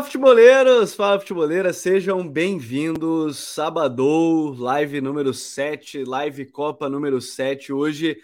Fala futeboleiros, fala futeboleiras, sejam bem-vindos. Sabadão, live número 7, live Copa número 7. Hoje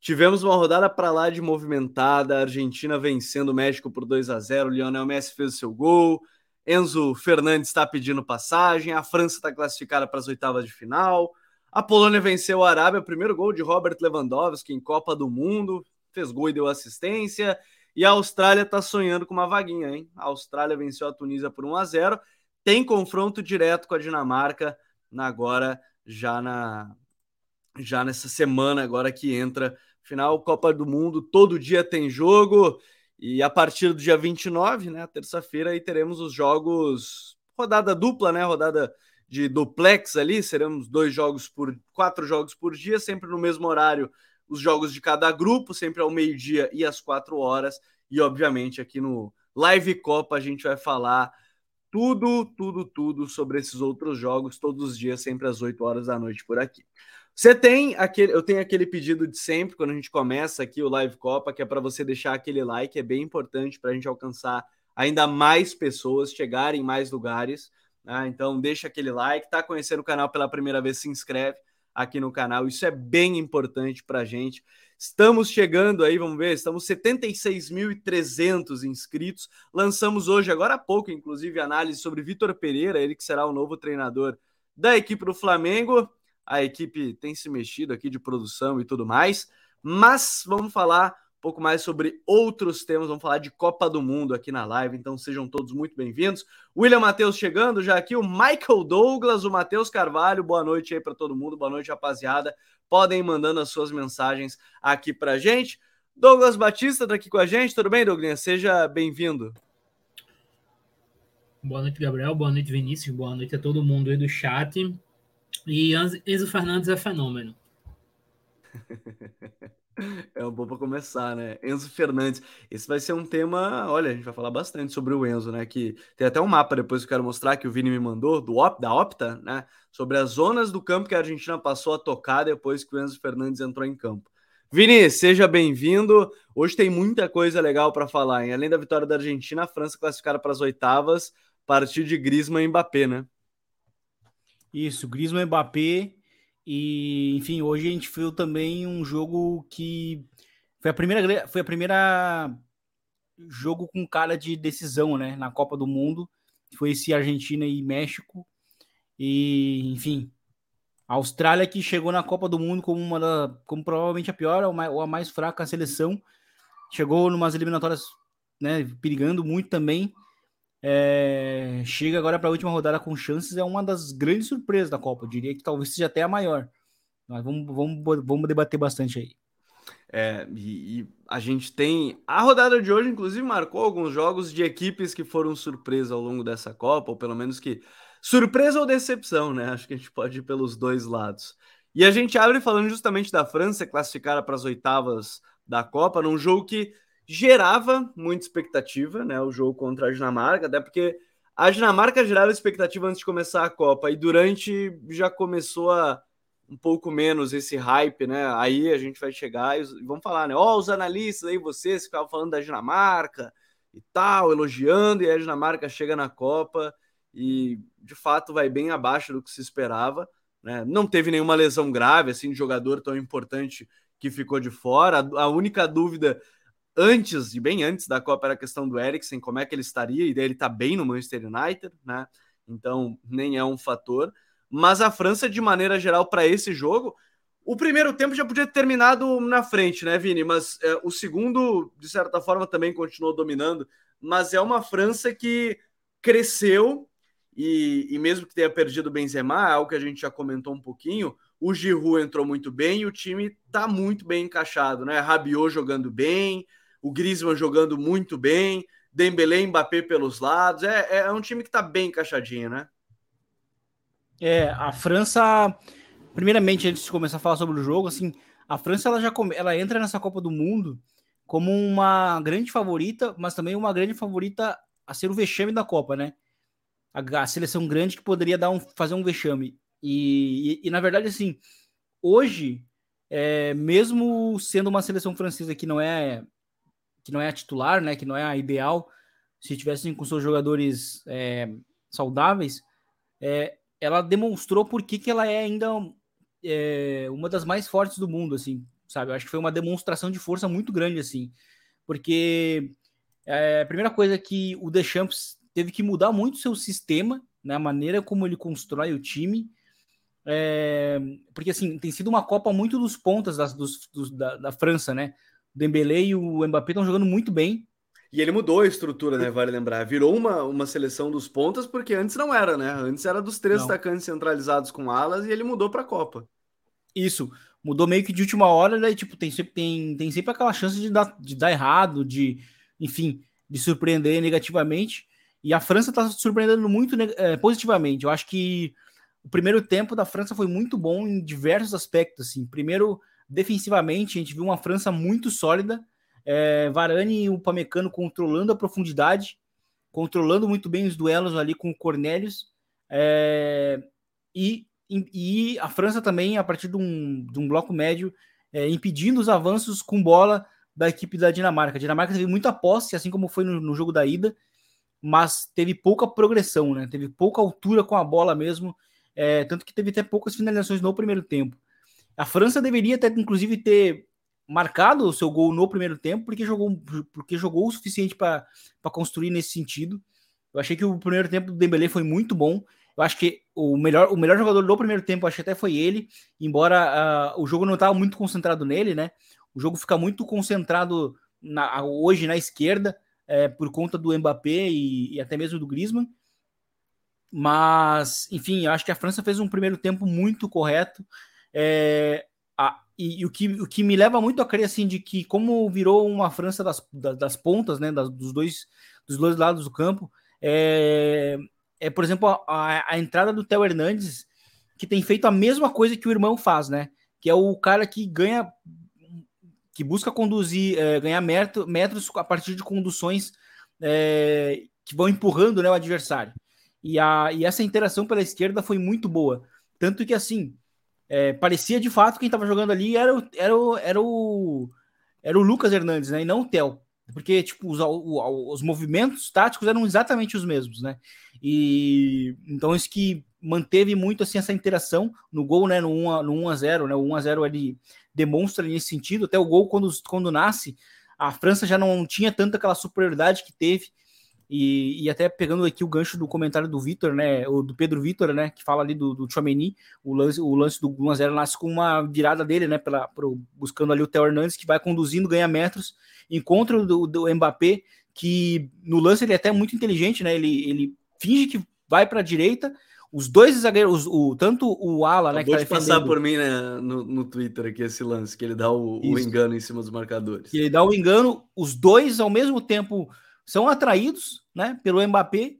tivemos uma rodada para lá de movimentada, a Argentina vencendo o México por 2 a 0, Lionel Messi fez o seu gol, Enzo Fernandes está pedindo passagem, a França está classificada para as oitavas de final, a Polônia venceu a Arábia, primeiro gol de Robert Lewandowski em Copa do Mundo, fez gol e deu assistência. E a Austrália está sonhando com uma vaguinha, hein? A Austrália venceu a Tunísia por 1 a 0. Tem confronto direto com a Dinamarca agora já na já nessa semana agora que entra final Copa do Mundo, todo dia tem jogo e a partir do dia 29, né, terça-feira aí teremos os jogos rodada dupla, né, rodada de duplex ali, seremos dois jogos por quatro jogos por dia, sempre no mesmo horário os jogos de cada grupo, sempre ao meio-dia e às quatro horas. E, obviamente, aqui no Live Copa a gente vai falar tudo, tudo, tudo sobre esses outros jogos, todos os dias, sempre às 8 horas da noite por aqui. Você tem aquele, eu tenho aquele pedido de sempre quando a gente começa aqui o Live Copa, que é para você deixar aquele like, é bem importante para a gente alcançar ainda mais pessoas, chegarem em mais lugares. Né? Então deixa aquele like, tá conhecendo o canal pela primeira vez, se inscreve aqui no canal. Isso é bem importante para a gente. Estamos chegando aí, vamos ver, estamos 76.300 inscritos. Lançamos hoje, agora há pouco, inclusive, análise sobre Vitor Pereira, ele que será o novo treinador da equipe do Flamengo. A equipe tem se mexido aqui de produção e tudo mais, mas vamos falar pouco mais sobre outros temas. Vamos falar de Copa do Mundo aqui na live, então sejam todos muito bem-vindos. William Matheus chegando já aqui, o Michael Douglas, o Matheus Carvalho. Boa noite aí para todo mundo, boa noite, rapaziada. Podem ir mandando as suas mensagens aqui para gente. Douglas Batista está aqui com a gente, tudo bem, Douglas? Seja bem-vindo. Boa noite, Gabriel. Boa noite, Vinícius. Boa noite a todo mundo aí do chat. E Enzo Fernandes é fenômeno. É um bom para começar, né? Enzo Fernandes. Esse vai ser um tema. Olha, a gente vai falar bastante sobre o Enzo, né? Que tem até um mapa depois que eu quero mostrar que o Vini me mandou, do Op, da Opta, né? Sobre as zonas do campo que a Argentina passou a tocar depois que o Enzo Fernandes entrou em campo. Vini, seja bem-vindo. Hoje tem muita coisa legal para falar, hein? Além da vitória da Argentina, a França classificada para as oitavas, partir de Griezmann e Mbappé, né? Isso, Griezmann e Mbappé e, enfim, hoje a gente viu também um jogo que foi a primeira foi a primeira jogo com cara de decisão, né, na Copa do Mundo. Foi esse Argentina e México. E, enfim, a Austrália que chegou na Copa do Mundo como uma da, como provavelmente a pior ou a mais fraca seleção, chegou numas eliminatórias, né, perigando muito também. É, chega agora para a última rodada com chances, é uma das grandes surpresas da Copa. Eu diria que talvez seja até a maior. Mas vamos, vamos, vamos debater bastante aí. É, e, e, a gente tem. A rodada de hoje, inclusive, marcou alguns jogos de equipes que foram surpresa ao longo dessa Copa, ou pelo menos que. Surpresa ou decepção, né? Acho que a gente pode ir pelos dois lados. E a gente abre falando justamente da França, classificada para as oitavas da Copa, num jogo que gerava muita expectativa, né? O jogo contra a Dinamarca, até porque a Dinamarca gerava expectativa antes de começar a Copa e durante já começou a um pouco menos esse hype, né? Aí a gente vai chegar e vamos falar, né? Ó, oh, os analistas aí, vocês ficavam falando da Dinamarca e tal, elogiando, e a Dinamarca chega na Copa e de fato vai bem abaixo do que se esperava, né? Não teve nenhuma lesão grave, assim, de jogador tão importante que ficou de fora. A única dúvida antes e bem antes da Copa era a questão do Eriksen, como é que ele estaria, e daí ele tá bem no Manchester United, né? Então nem é um fator. Mas a França, de maneira geral, para esse jogo, o primeiro tempo já podia ter terminado na frente, né, Vini? Mas é, o segundo, de certa forma, também continuou dominando. Mas é uma França que cresceu e, e mesmo que tenha perdido o Benzema, é algo que a gente já comentou um pouquinho, o Giroud entrou muito bem e o time tá muito bem encaixado, né? Rabiot jogando bem, o Griezmann jogando muito bem, Dembélé e Mbappé pelos lados. É, é um time que está bem encaixadinho, né? É, a França, primeiramente, antes de começar a falar sobre o jogo, assim, a França ela já come, ela entra nessa Copa do Mundo como uma grande favorita, mas também uma grande favorita a ser o vexame da Copa, né? A, a seleção grande que poderia dar um, fazer um vexame. E, e, e na verdade, assim, hoje, é, mesmo sendo uma seleção francesa que não é que não é a titular, né, que não é a ideal, se tivessem com seus jogadores é, saudáveis, é, ela demonstrou por que, que ela é ainda é, uma das mais fortes do mundo, assim, sabe? Eu acho que foi uma demonstração de força muito grande, assim, porque é, a primeira coisa que o Deschamps teve que mudar muito seu sistema, né, a maneira como ele constrói o time, é, porque assim tem sido uma Copa muito dos pontas das, dos, dos, da, da, França, né? O Dembélé e o Mbappé estão jogando muito bem. E ele mudou a estrutura, né? Vale lembrar. Virou uma, uma seleção dos pontas, porque antes não era, né? Antes era dos três atacantes centralizados com alas e ele mudou para a Copa. Isso. Mudou meio que de última hora, daí, tipo, tem sempre, tem, tem sempre aquela chance de dar, de dar errado, de, enfim, de surpreender negativamente. E a França está surpreendendo muito é, positivamente. Eu acho que o primeiro tempo da França foi muito bom em diversos aspectos. Assim. Primeiro, defensivamente, a gente viu uma França muito sólida. É, Varane e o Pamecano controlando a profundidade, controlando muito bem os duelos ali com o Cornelius. É, e, e, a França também, a partir de um, de um bloco médio, é, impedindo os avanços com bola da equipe da Dinamarca. A Dinamarca teve muita posse, assim como foi no, no jogo da ida, mas teve pouca progressão, né? Teve pouca altura com a bola mesmo é, tanto que teve até poucas finalizações no primeiro tempo. A França deveria até, inclusive, ter marcado o seu gol no primeiro tempo, porque jogou, porque jogou o suficiente para construir nesse sentido. Eu achei que o primeiro tempo do Dembélé foi muito bom. Eu acho que o melhor, o melhor jogador do primeiro tempo, acho que até foi ele, embora uh, o jogo não estava muito concentrado nele, né? O jogo fica muito concentrado na, hoje na esquerda, é, por conta do Mbappé e, e até mesmo do Griezmann. Mas, enfim, eu acho que a França fez um primeiro tempo muito correto. É, a, e, e, o, que, o que me leva muito a crer assim, de que, como virou uma França das, das, das pontas, né, das, dos, dois, dos dois lados do campo, é, é por exemplo, a, a entrada do Theo Hernandes, que tem feito a mesma coisa que o irmão faz, né? Que é o cara que ganha, que busca conduzir, é, ganhar metros a partir de conduções é, que vão empurrando né, o adversário. E, a, e essa interação pela esquerda foi muito boa. Tanto que, assim, é, parecia de fato quem estava jogando ali era o, era, o, era, o, era o Lucas Hernandes, né? E não o Theo. Porque, tipo, os, os movimentos táticos eram exatamente os mesmos, né? E então isso que manteve muito assim essa interação no gol, né, no 1 no 1 a 0, né? O 1 a 0 ele demonstra nesse sentido, até o gol quando quando nasce, a França já não tinha tanta aquela superioridade que teve e, e, até pegando aqui o gancho do comentário do Vitor, né? O do Pedro Vitor, né? Que fala ali do, do Chomeni, o lance, o lance do 1x0 nasce com uma virada dele, né? Pela, pro, buscando ali o Theo Hernandes, que vai conduzindo, ganha metros, encontra o do, do Mbappé, que no lance ele é até muito inteligente, né? Ele, ele finge que vai para a direita. Os dois zagueiros, o, tanto o Ala, né? Vou tá passar por mim né, no, no Twitter aqui esse lance, que ele dá o, o engano em cima dos marcadores. Ele dá o engano, os dois ao mesmo tempo são atraídos né, pelo Mbappé,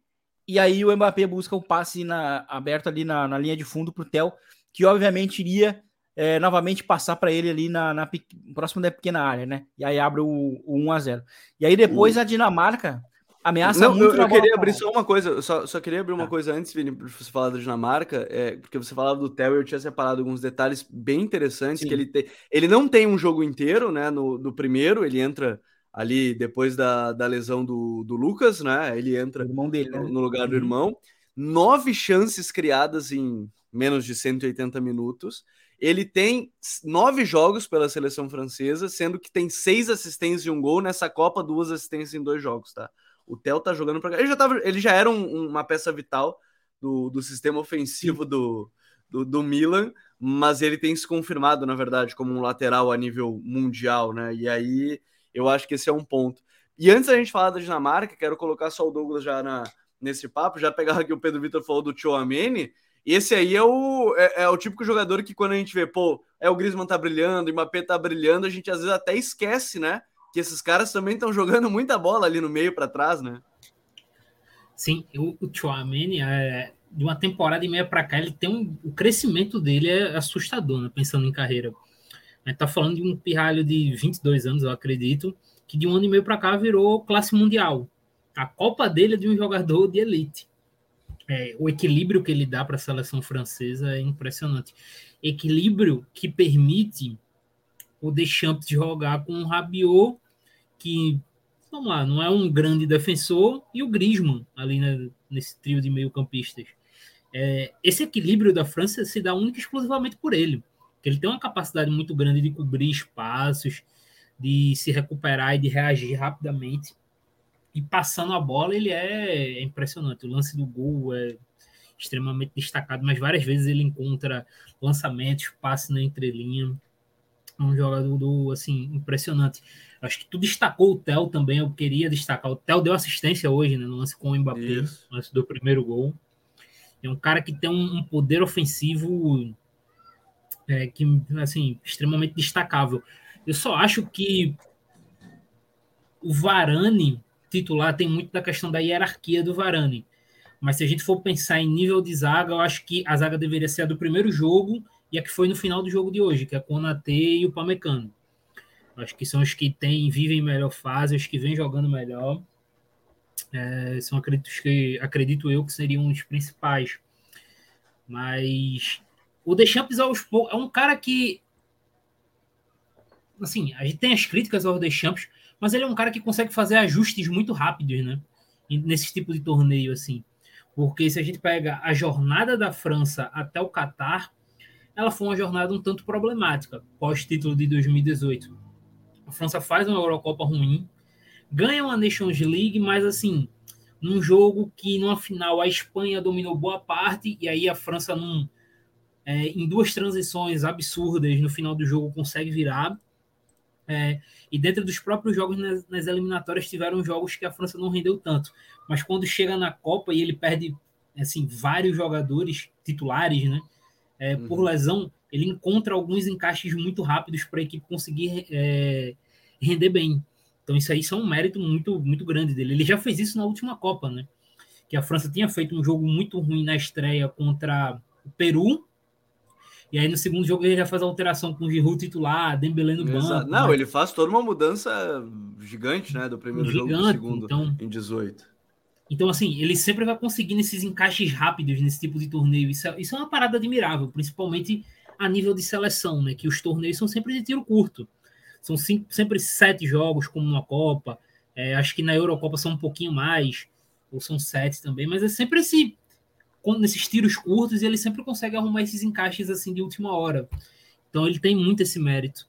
e aí o Mbappé busca o passe na, aberto ali na, na linha de fundo para o Theo, que obviamente iria é, novamente passar para ele ali na, na, próximo da pequena área, né? E aí abre o, o 1 a 0 E aí depois a Dinamarca ameaça Não, muito. Eu, eu queria abrir só uma coisa, só, só queria abrir uma tá. coisa antes, Vini, para você falar da Dinamarca, é, porque você falava do Theo, eu tinha separado alguns detalhes bem interessantes Sim. que ele tem. Ele não tem um jogo inteiro, né? No, no primeiro, ele entra ali depois da, da lesão do, do Lucas, né? Ele entra dele, né? no, lugar do uhum. irmão. Nove chances criadas em menos de 180 minutos. Ele tem nove jogos pela seleção francesa, sendo que tem seis assistências e um gol nessa Copa, duas assistências em dois jogos, tá? O Theo tá jogando para ele já tava, ele já era um, uma peça vital do, do sistema ofensivo do, do, do, Milan, mas ele tem se confirmado, na verdade, como um lateral a nível mundial, né? E aí eu acho que esse é um ponto. E antes da gente falar da Dinamarca, quero colocar só o Douglas já na, nesse papo, já pegar aqui o Pedro Vitor falou do Chouameni, esse aí é o, é, é, o típico jogador que quando a gente vê, pô, é o Griezmann tá brilhando, o Mbappé tá brilhando, a gente às vezes até esquece, né? Que esses caras também estão jogando muita bola ali no meio para trás, né? Sim, o, o Chouameni, é, de uma temporada e meia para cá, ele tem um, o crescimento dele é assustador, né? Pensando em carreira. A gente tá falando de um pirralho de 22 anos, eu acredito, que de um ano e meio para cá virou classe mundial. A Copa dele é de um jogador de elite. É, o equilíbrio que ele dá para a seleção francesa é impressionante. Equilíbrio que permite o Deschamps jogar com o Rabiot, que vamos lá, não é um grande defensor, e o Griezmann ali né, nesse trio de meio-campistas. É, esse equilíbrio da França se dá única e exclusivamente por ele. Ele tem uma capacidade muito grande de cobrir espaços, de se recuperar e de reagir rapidamente. E passando a bola, ele é impressionante. O lance do gol é extremamente destacado, mas várias vezes ele encontra lançamentos, passe na entrelinha. É um jogador do, assim, impressionante. Acho que tu destacou o Theo também, eu queria destacar. O Theo deu assistência hoje, né, no lance com o Mbappé, Isso. no lance do primeiro gol. É um cara que tem um, poder ofensivo é, que, assim, extremamente destacável. Eu só acho que o Varane titular tem muito da questão da hierarquia do Varane. Mas se a gente for pensar em nível de zaga, eu acho que a zaga deveria ser a do primeiro jogo e a que foi no final do jogo de hoje, que é o Konate e o Pamecano. Acho que são os que têm, vivem melhor fase, os que vêm jogando melhor. É, são acredito, que, acredito eu que seriam os principais. Mas o Deschamps é um cara que. Assim, a gente tem as críticas ao Deschamps, mas ele é um cara que consegue fazer ajustes muito rápidos, né? Nesse tipo de torneio, assim. Porque se a gente pega a jornada da França até o Catar, ela foi uma jornada um tanto problemática, pós-título de 2018. A França faz uma Eurocopa ruim, ganha uma Nations League, mas assim, num jogo que numa final a Espanha dominou boa parte, e aí a França num, é, em duas transições absurdas no final do jogo consegue virar. É, e dentro dos próprios jogos nas, nas, eliminatórias tiveram jogos que a França não rendeu tanto. Mas quando chega na Copa e ele perde assim vários jogadores titulares, né? É, uhum. Por lesão, ele encontra alguns encaixes muito rápidos para a equipe conseguir é, render bem. Então isso aí é um mérito muito muito grande dele. Ele já fez isso na última Copa, né? Que a França tinha feito um jogo muito ruim na estreia contra o Peru e aí no segundo jogo ele já faz a alteração com o Giroud titular, Dembélé no banco. Não, né? ele faz toda uma mudança gigante, né, do primeiro gigante, jogo pro segundo então, em 18. Então, assim, ele sempre vai conseguindo esses encaixes rápidos nesse tipo de torneio. Isso é, isso é uma parada admirável, principalmente a nível de seleção, né? Que os torneios são sempre de tiro curto. São cinco, sempre sete jogos, como na Copa. É, acho que na Eurocopa são um pouquinho mais, ou são sete também, mas é sempre esse nesses tiros curtos, ele sempre consegue arrumar esses encaixes assim de última hora. Então ele tem muito esse mérito.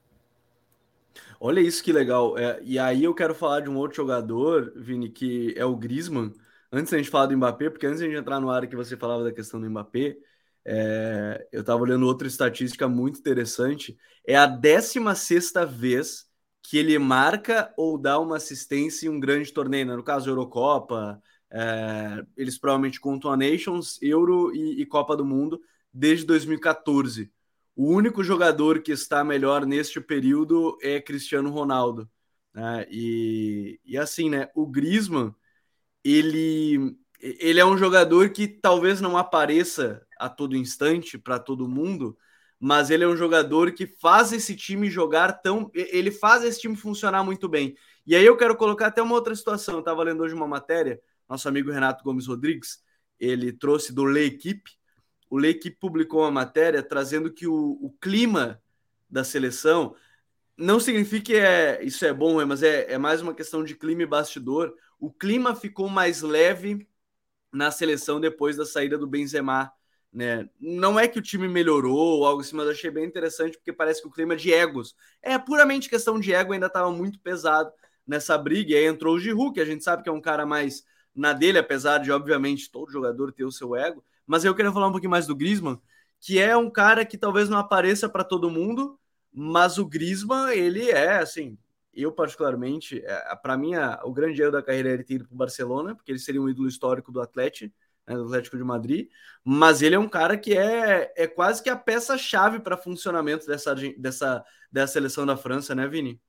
Olha isso que legal. É, e aí eu quero falar de um outro jogador, Vini, que é o Griezmann. Antes da gente falar do Mbappé, porque antes de a gente entrar no área que você falava da questão do Mbappé, é, eu estava olhando outra estatística muito interessante. É a 16 vez que ele marca ou dá uma assistência em um grande torneio, né? no caso Eurocopa, é, eles provavelmente contam a Nations, Euro e, e, Copa do Mundo desde 2014. O único jogador que está melhor neste período é Cristiano Ronaldo. Né? E, e assim, né? O Griezmann, ele, ele é um jogador que talvez não apareça a todo instante para todo mundo, mas ele é um jogador que faz esse time jogar tão. Ele faz esse time funcionar muito bem. E aí eu quero colocar até uma outra situação. Eu estava lendo hoje uma matéria nosso amigo Renato Gomes Rodrigues, ele trouxe do L'Equipe. O L'Equipe publicou uma matéria trazendo que o, o, clima da seleção não significa que é, isso é bom, mas é, é mais uma questão de clima e bastidor. O clima ficou mais leve na seleção depois da saída do Benzema. Né? Não é que o time melhorou ou algo assim, mas achei bem interessante porque parece que o clima de egos é puramente questão de ego, ainda estava muito pesado nessa briga. E aí entrou o Giroud, que a gente sabe que é um cara mais na dele, apesar de, obviamente, todo jogador ter o seu ego. Mas eu queria falar um pouquinho mais do Griezmann, que é um cara que talvez não apareça para todo mundo, mas o Griezmann, ele é, assim, eu particularmente, é, para mim, o grande erro da carreira é ele ter ido para o Barcelona, porque ele seria um ídolo histórico do Atlético, né, do Atlético de Madrid, mas ele é um cara que é, é quase que a peça-chave para funcionamento dessa, dessa, dessa seleção da França, né, Vini?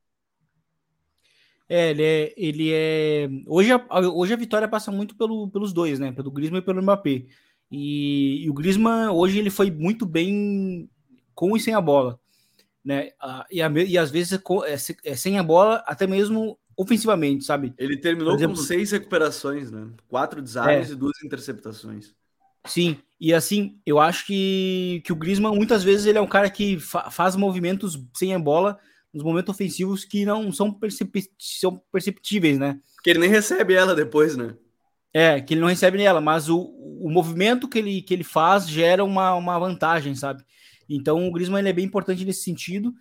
É, ele é. Ele é... Hoje, a, hoje a vitória passa muito pelo, pelos dois, né? Pelo Griezmann e pelo Mbappé. E, e, o Griezmann, hoje, ele foi muito bem com e sem a bola. Né? E, a, e às vezes é, é, sem a bola, até mesmo ofensivamente, sabe? Ele terminou exemplo, com seis recuperações, né? Quatro desarmes é, e duas interceptações. Sim, e assim, eu acho que, que o Griezmann, muitas vezes, ele é um cara que fa faz movimentos sem a bola nos momentos ofensivos que não são, percep são perceptíveis, né? Que ele nem recebe ela depois, né? É, que ele não recebe nela, mas o, o movimento que ele, que ele faz gera uma, uma vantagem, sabe? Então o Griezmann ele é bem importante nesse sentido.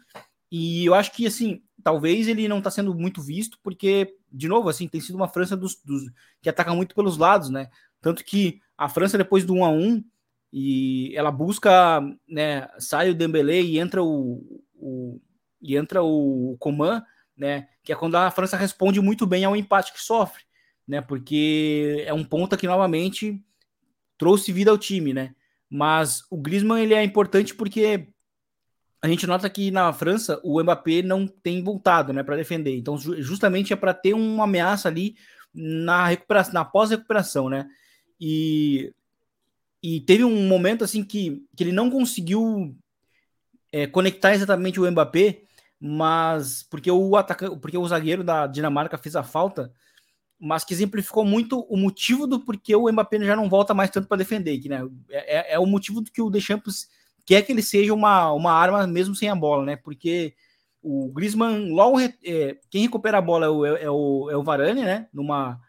E eu acho que, assim, talvez ele não está sendo muito visto, porque, de novo, assim, tem sido uma França dos, dos, que ataca muito pelos lados, né? Tanto que a França, depois do 1 a 1 e ela busca, né, sai o Dembélé e entra o, o e entra o Coman, né, que é quando a França responde muito bem ao empate que sofre, né, porque é um ponto que novamente trouxe vida ao time, né? Mas o Griezmann ele é importante porque a gente nota que na França o Mbappé não tem voltado, né, para defender. Então, justamente é para ter uma ameaça ali na recuperação, na pós-recuperação, né? E, e teve um momento assim que, que ele não conseguiu é, conectar exatamente o Mbappé, mas porque o atacante, porque o zagueiro da Dinamarca fez a falta, mas que exemplificou muito o motivo do porquê o Mbappé já não volta mais tanto para defender, que né, é, é, o motivo do que o Deschamps quer que ele seja uma, uma arma mesmo sem a bola, né? Porque o Griezmann logo é, quem recupera a bola é o, é o, é o Varane, né? Numa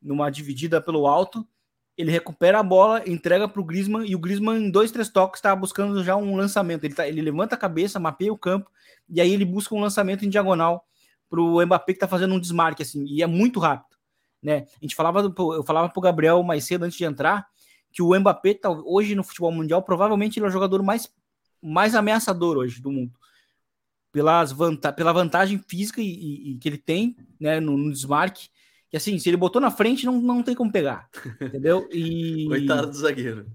numa dividida pelo alto, ele recupera a bola, entrega para o Griezmann e o Griezmann em dois, três toques está buscando já um lançamento. Ele, tá, ele levanta a cabeça, mapeia o campo e aí ele busca um lançamento em diagonal para o Mbappé que está fazendo um desmarque assim e é muito rápido, né? A gente falava, eu falava para o Gabriel mais cedo antes de entrar que o Mbappé tá, hoje no futebol mundial provavelmente ele é o jogador mais, mais ameaçador hoje do mundo. Pelas vanta pela vantagem física e, e, e que ele tem né, no, no, desmarque, assim, se ele botou na frente, não, não tem como pegar. Entendeu? E... Coitado do zagueiro.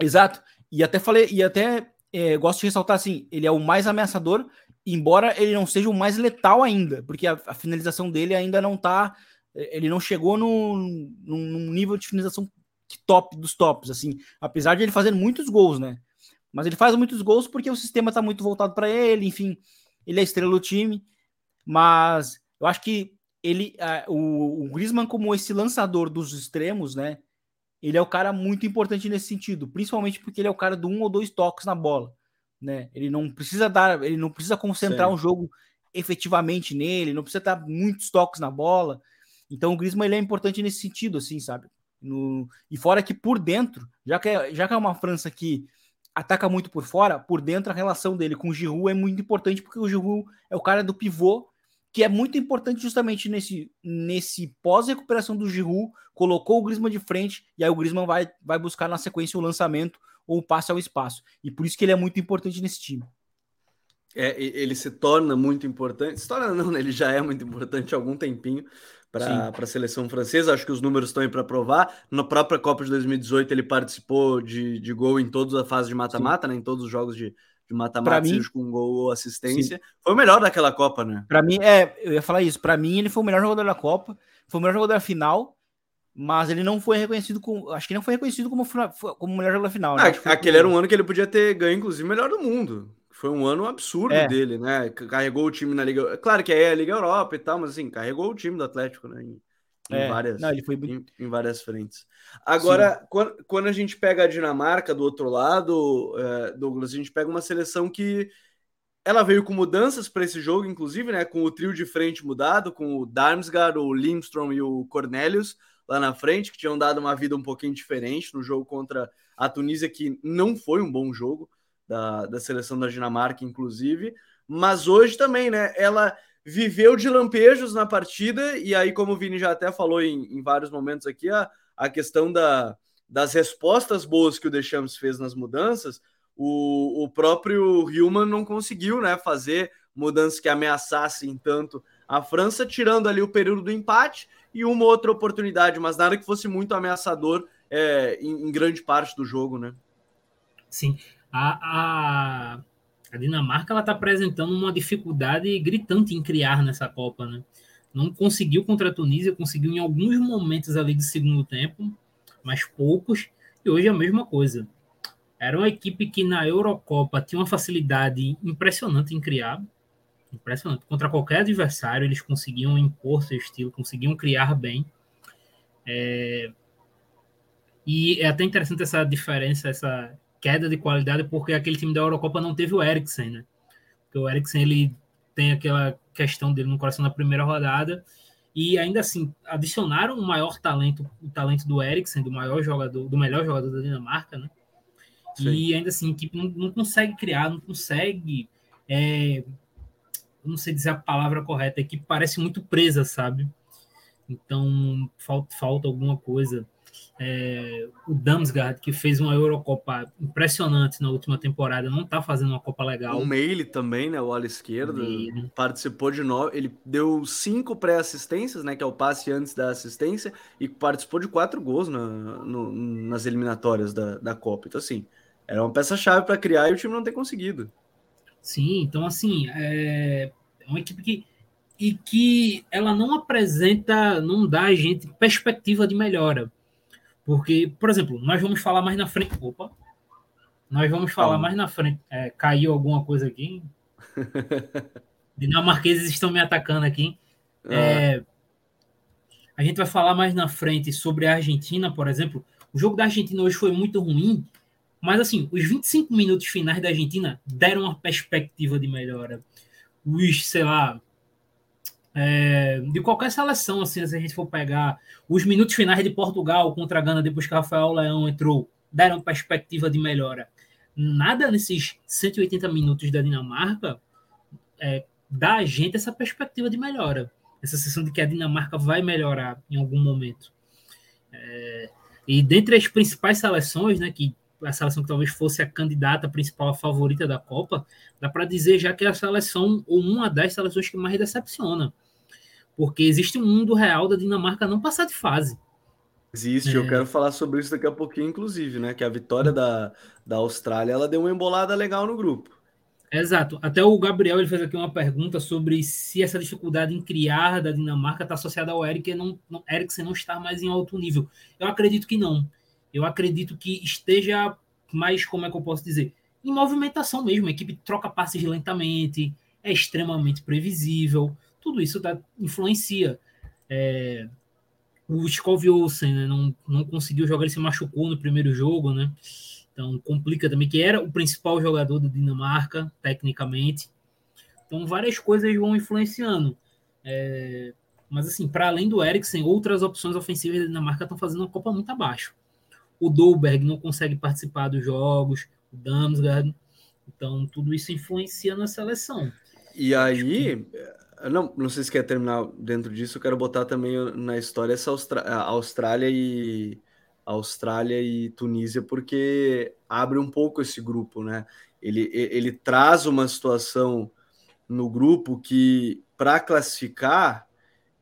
Exato. E até falei, e até é, gosto de ressaltar assim, ele é o mais ameaçador, embora ele não seja o mais letal ainda, porque a, a finalização dele ainda não tá. Ele não chegou no, num nível de finalização top dos tops, assim, apesar de ele fazer muitos gols, né? Mas ele faz muitos gols porque o sistema tá muito voltado para ele, enfim, ele é estrela do time, mas eu acho que ele, uh, o, o Griezmann como esse lançador dos extremos, né? Ele é o cara muito importante nesse sentido, principalmente porque ele é o cara do um ou dois toques na bola, né? Ele não precisa dar, ele não precisa concentrar o um jogo efetivamente nele, não precisa dar muitos toques na bola. Então o Griezmann ele é importante nesse sentido, assim, sabe? No, e fora que por dentro, já que, é, já que é uma França que ataca muito por fora, por dentro a relação dele com o Giroud é muito importante, porque o Giroud é o cara do pivô, que é muito importante justamente nesse, nesse pós-recuperação do Giroud, colocou o Griezmann de frente, e aí o Griezmann vai, vai buscar na sequência o lançamento ou o passe ao espaço. E por isso que ele é muito importante nesse time. É, ele se torna muito importante. Se torna não, né? ele já é muito importante há algum tempinho, para a seleção francesa. Acho que os números estão aí para provar. Na própria Copa de 2018, ele participou de, de gol em toda a fase de mata-mata, né? Em todos os jogos de, de mata-mata, seja com gol ou assistência. Sim. Foi o melhor daquela Copa, né? Para mim, é, eu ia falar isso. Para mim, ele foi o melhor jogador da Copa, foi o melhor jogador da final. Mas ele não foi reconhecido como. Acho que não foi reconhecido como, como melhor jogador da final. Né? Ah, aquele era um ano que ele podia ter ganho, inclusive, melhor do mundo. Foi um ano absurdo é. dele, né? Carregou o time na Liga. Claro que aí é a Liga Europa e tal, mas assim, carregou o time do Atlético, né? Em, é. várias, Não, ele foi... em, em várias frentes. Agora, quando, quando, a gente pega a Dinamarca do outro lado, é, Douglas, a gente pega uma seleção que ela veio com mudanças para esse jogo, inclusive, né? Com o trio de frente mudado, com o Darmsgaard, o Lindstrom e o Cornelius lá na frente, que tinham dado uma vida um pouquinho diferente no jogo contra a Tunísia, que não foi um bom jogo da, da seleção da Dinamarca, inclusive. Mas hoje também, né? Ela viveu de lampejos na partida, e aí, como o Vini já até falou em, em vários momentos aqui, a, a questão da, das respostas boas que o Deschamps fez nas mudanças, o, o próprio Hillman não conseguiu né, fazer mudanças que ameaçassem tanto a França, tirando ali o período do empate e uma outra oportunidade, mas nada que fosse muito ameaçador é, em, em grande parte do jogo, né? Sim, a, a, a Dinamarca está apresentando uma dificuldade gritante em criar nessa Copa, né? Não conseguiu contra a Tunísia, conseguiu em alguns momentos ali de segundo tempo, mas poucos, e hoje é a mesma coisa. Era uma equipe que na Eurocopa tinha uma facilidade impressionante em criar, impressionante. Contra qualquer adversário, eles conseguiam impor seu estilo, conseguiam criar bem. É... E é até interessante essa diferença, essa queda de qualidade porque aquele time da Eurocopa não teve o Eriksen, né? Porque o Eriksen ele tem aquela questão dele no coração na primeira rodada. E ainda assim, adicionaram o maior talento, o talento do Eriksen, do maior jogador, do melhor jogador da Dinamarca, né? Sim. E ainda assim, a equipe não, não consegue criar, não consegue. É, não sei dizer a palavra correta, a equipe parece muito presa, sabe? Então, falta, falta alguma coisa. É, o Damsgaard, que fez uma Eurocopa impressionante na última temporada, não tá fazendo uma Copa legal. O Meile também, né? O ala esquerdo, participou de nove. Ele deu cinco pré-assistências, né? Que é o passe antes da assistência, e participou de quatro gols na, no, nas eliminatórias da, da Copa. Então, assim, era uma peça-chave para criar e o time não tem conseguido. Sim, então, assim, é, é uma equipe que e que ela não apresenta, não dá a gente perspectiva de melhora. Porque, por exemplo, nós vamos falar mais na frente. Opa! Nós vamos falar mais na frente. É, caiu alguma coisa aqui? Dinamarqueses estão me atacando aqui. Ah. É, a gente vai falar mais na frente sobre a Argentina, por exemplo. O jogo da Argentina hoje foi muito ruim, mas assim, os 25 minutos finais da Argentina deram uma perspectiva de melhora. Os, sei lá, é, de qualquer seleção, assim, se a gente for pegar os minutos finais de Portugal contra a Gana, depois que Rafael Leão entrou, deram perspectiva de melhora. Nada nesses 180 minutos da Dinamarca é, dá a gente essa perspectiva de melhora, essa sensação de que a Dinamarca vai melhorar em algum momento. É, e dentre as principais seleções, né, que a seleção que talvez fosse a candidata principal, a favorita da Copa, dá para dizer já que é a seleção, ou uma das seleções que mais decepciona. Porque existe um mundo real da Dinamarca não passar de fase. Existe, é. eu quero falar sobre isso daqui a pouquinho, inclusive, né? Que a vitória da, da Austrália ela deu uma embolada legal no grupo. Exato. Até o Gabriel ele fez aqui uma pergunta sobre se essa dificuldade em criar da Dinamarca está associada ao Eriksen não, não, Eriksen não estar mais em alto nível. Eu acredito que não. Eu acredito que esteja mais, como é que eu posso dizer, em movimentação mesmo. A equipe troca passes lentamente, é extremamente previsível tudo isso tá, influencia. É, o Skov Olsen né, não, não conseguiu jogar, ele se machucou no primeiro jogo, né? Então complica também, que era o principal jogador do Dinamarca, tecnicamente. Então várias coisas vão influenciando. É, mas assim, para além do Eriksen, outras opções ofensivas da Dinamarca estão fazendo uma Copa muito abaixo. O Dolberg não consegue participar dos jogos, o Damsgaard. Então tudo isso influencia na seleção. E aí, não, não sei se quer terminar dentro disso, eu quero botar também na história essa Austra Austrália e Austrália e Tunísia, porque abre um pouco esse grupo, né? Ele, ele traz uma situação no grupo que, para classificar,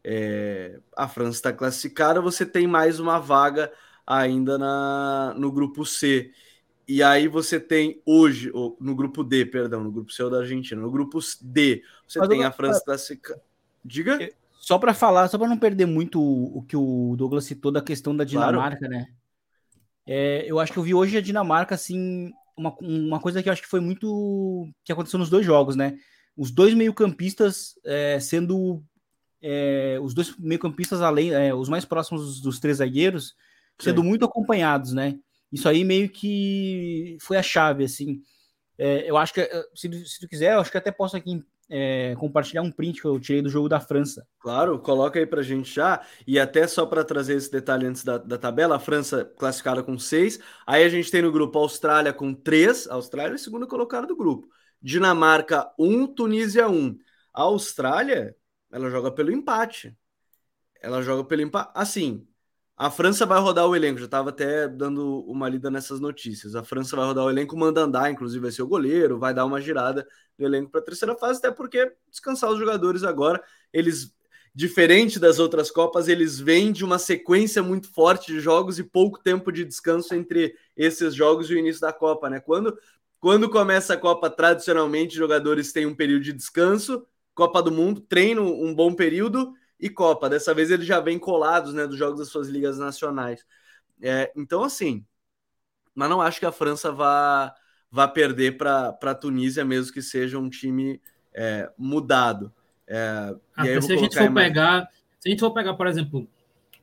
é, a França está classificada, você tem mais uma vaga ainda na, no grupo C. E aí você tem hoje, no grupo D, perdão, no grupo C da Argentina, no grupo D, você Mas tem a França classificada. Diga. É, só para falar, só para não perder muito o que o Douglas citou da questão da Dinamarca, claro. né? É, eu acho que eu vi hoje a Dinamarca, assim, uma, uma coisa que eu acho que foi muito. que aconteceu nos dois jogos, né? Os dois meio-campistas é, sendo. É, os dois meio-campistas, além, é, os mais próximos dos, dos três zagueiros, sendo Sim. muito acompanhados, né? Isso aí meio que foi a chave, assim. É, eu acho que, se, se tu quiser, eu acho que até posso aqui é, compartilhar um print que eu tirei do jogo da França. Claro, coloca aí pra gente já. E até só para trazer esse detalhe antes da, da tabela, a França classificada com seis. Aí a gente tem no grupo a Austrália com três. A Austrália é a segunda colocada do grupo. Dinamarca, um, Tunísia, um. A Austrália, ela joga pelo empate. Ela joga pelo empate. Assim, a França vai rodar o elenco, já estava até dando uma lida nessas notícias. A França vai rodar o elenco, manda andar, inclusive vai ser o goleiro, vai dar uma girada no elenco para a terceira fase, até porque descansar os jogadores agora, eles, diferente das outras Copas, eles vêm de uma sequência muito forte de jogos e pouco tempo de descanso entre esses jogos e o início da Copa, né? Quando, quando começa a Copa, tradicionalmente, jogadores têm um período de descanso, Copa do Mundo, treino um bom período e Copa. Dessa vez eles já vêm colados né, dos jogos das suas ligas nacionais. É, então, assim, mas não acho que a França vá, vá perder para a Tunísia, mesmo que seja um time é, mudado. É, ah, se a gente for mais... pegar, se a gente for pegar, por exemplo,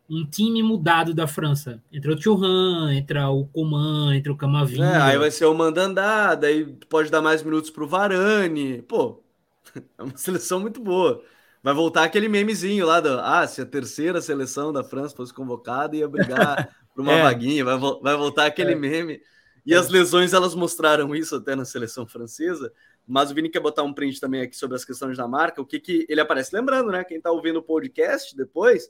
um time mudado da França, entre o Thuram, entre o Coman, entre o Camavinga. É, aí vai ser o Mandandá, daí pode dar mais minutos para o Varane. Pô, É uma seleção muito boa. Vai voltar aquele memezinho lá do. Ah, se a terceira seleção da França fosse convocada, ia brigar por uma é. vaguinha. Vai, vai voltar aquele é. meme. E é. as lesões, elas mostraram isso até na seleção francesa. Mas o Vini quer botar um print também aqui sobre as questões da marca. O que, que ele aparece? Lembrando, né? Quem tá ouvindo o podcast depois,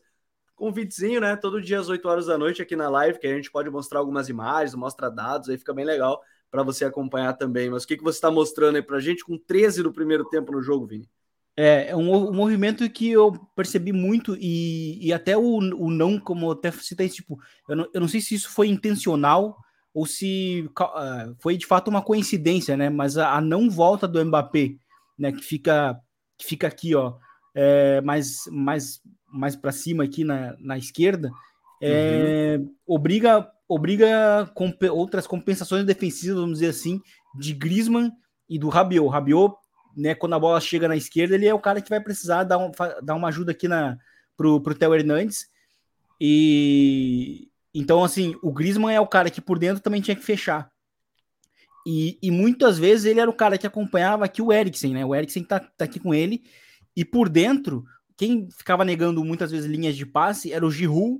convitezinho, né? Todo dia às 8 horas da noite aqui na live, que a gente pode mostrar algumas imagens, mostra dados, aí fica bem legal para você acompanhar também. Mas o que, que você está mostrando aí para a gente com 13 do primeiro tempo no jogo, Vini? É, é um, um movimento que eu percebi muito e, e até o, o não, como até citei, tipo, eu não, eu não sei se isso foi intencional ou se uh, foi de fato uma coincidência, né? Mas a, a, não volta do Mbappé, né? Que fica, que fica aqui, ó, é, mais, mais, mais para cima aqui na, na esquerda, é, uhum. obriga obriga comp outras compensações defensivas, vamos dizer assim, de Griezmann e do Rabiot. Rabiot, né, quando a bola chega na esquerda, ele é o cara que vai precisar dar, um, dar uma ajuda aqui na, pro, pro Theo Hernandes. E então, assim, o Griezmann é o cara que por dentro também tinha que fechar. E, e muitas vezes ele era o cara que acompanhava aqui o Eriksen, né? O Eriksen tá, tá aqui com ele. E por dentro, quem ficava negando muitas vezes linhas de passe era o Giroud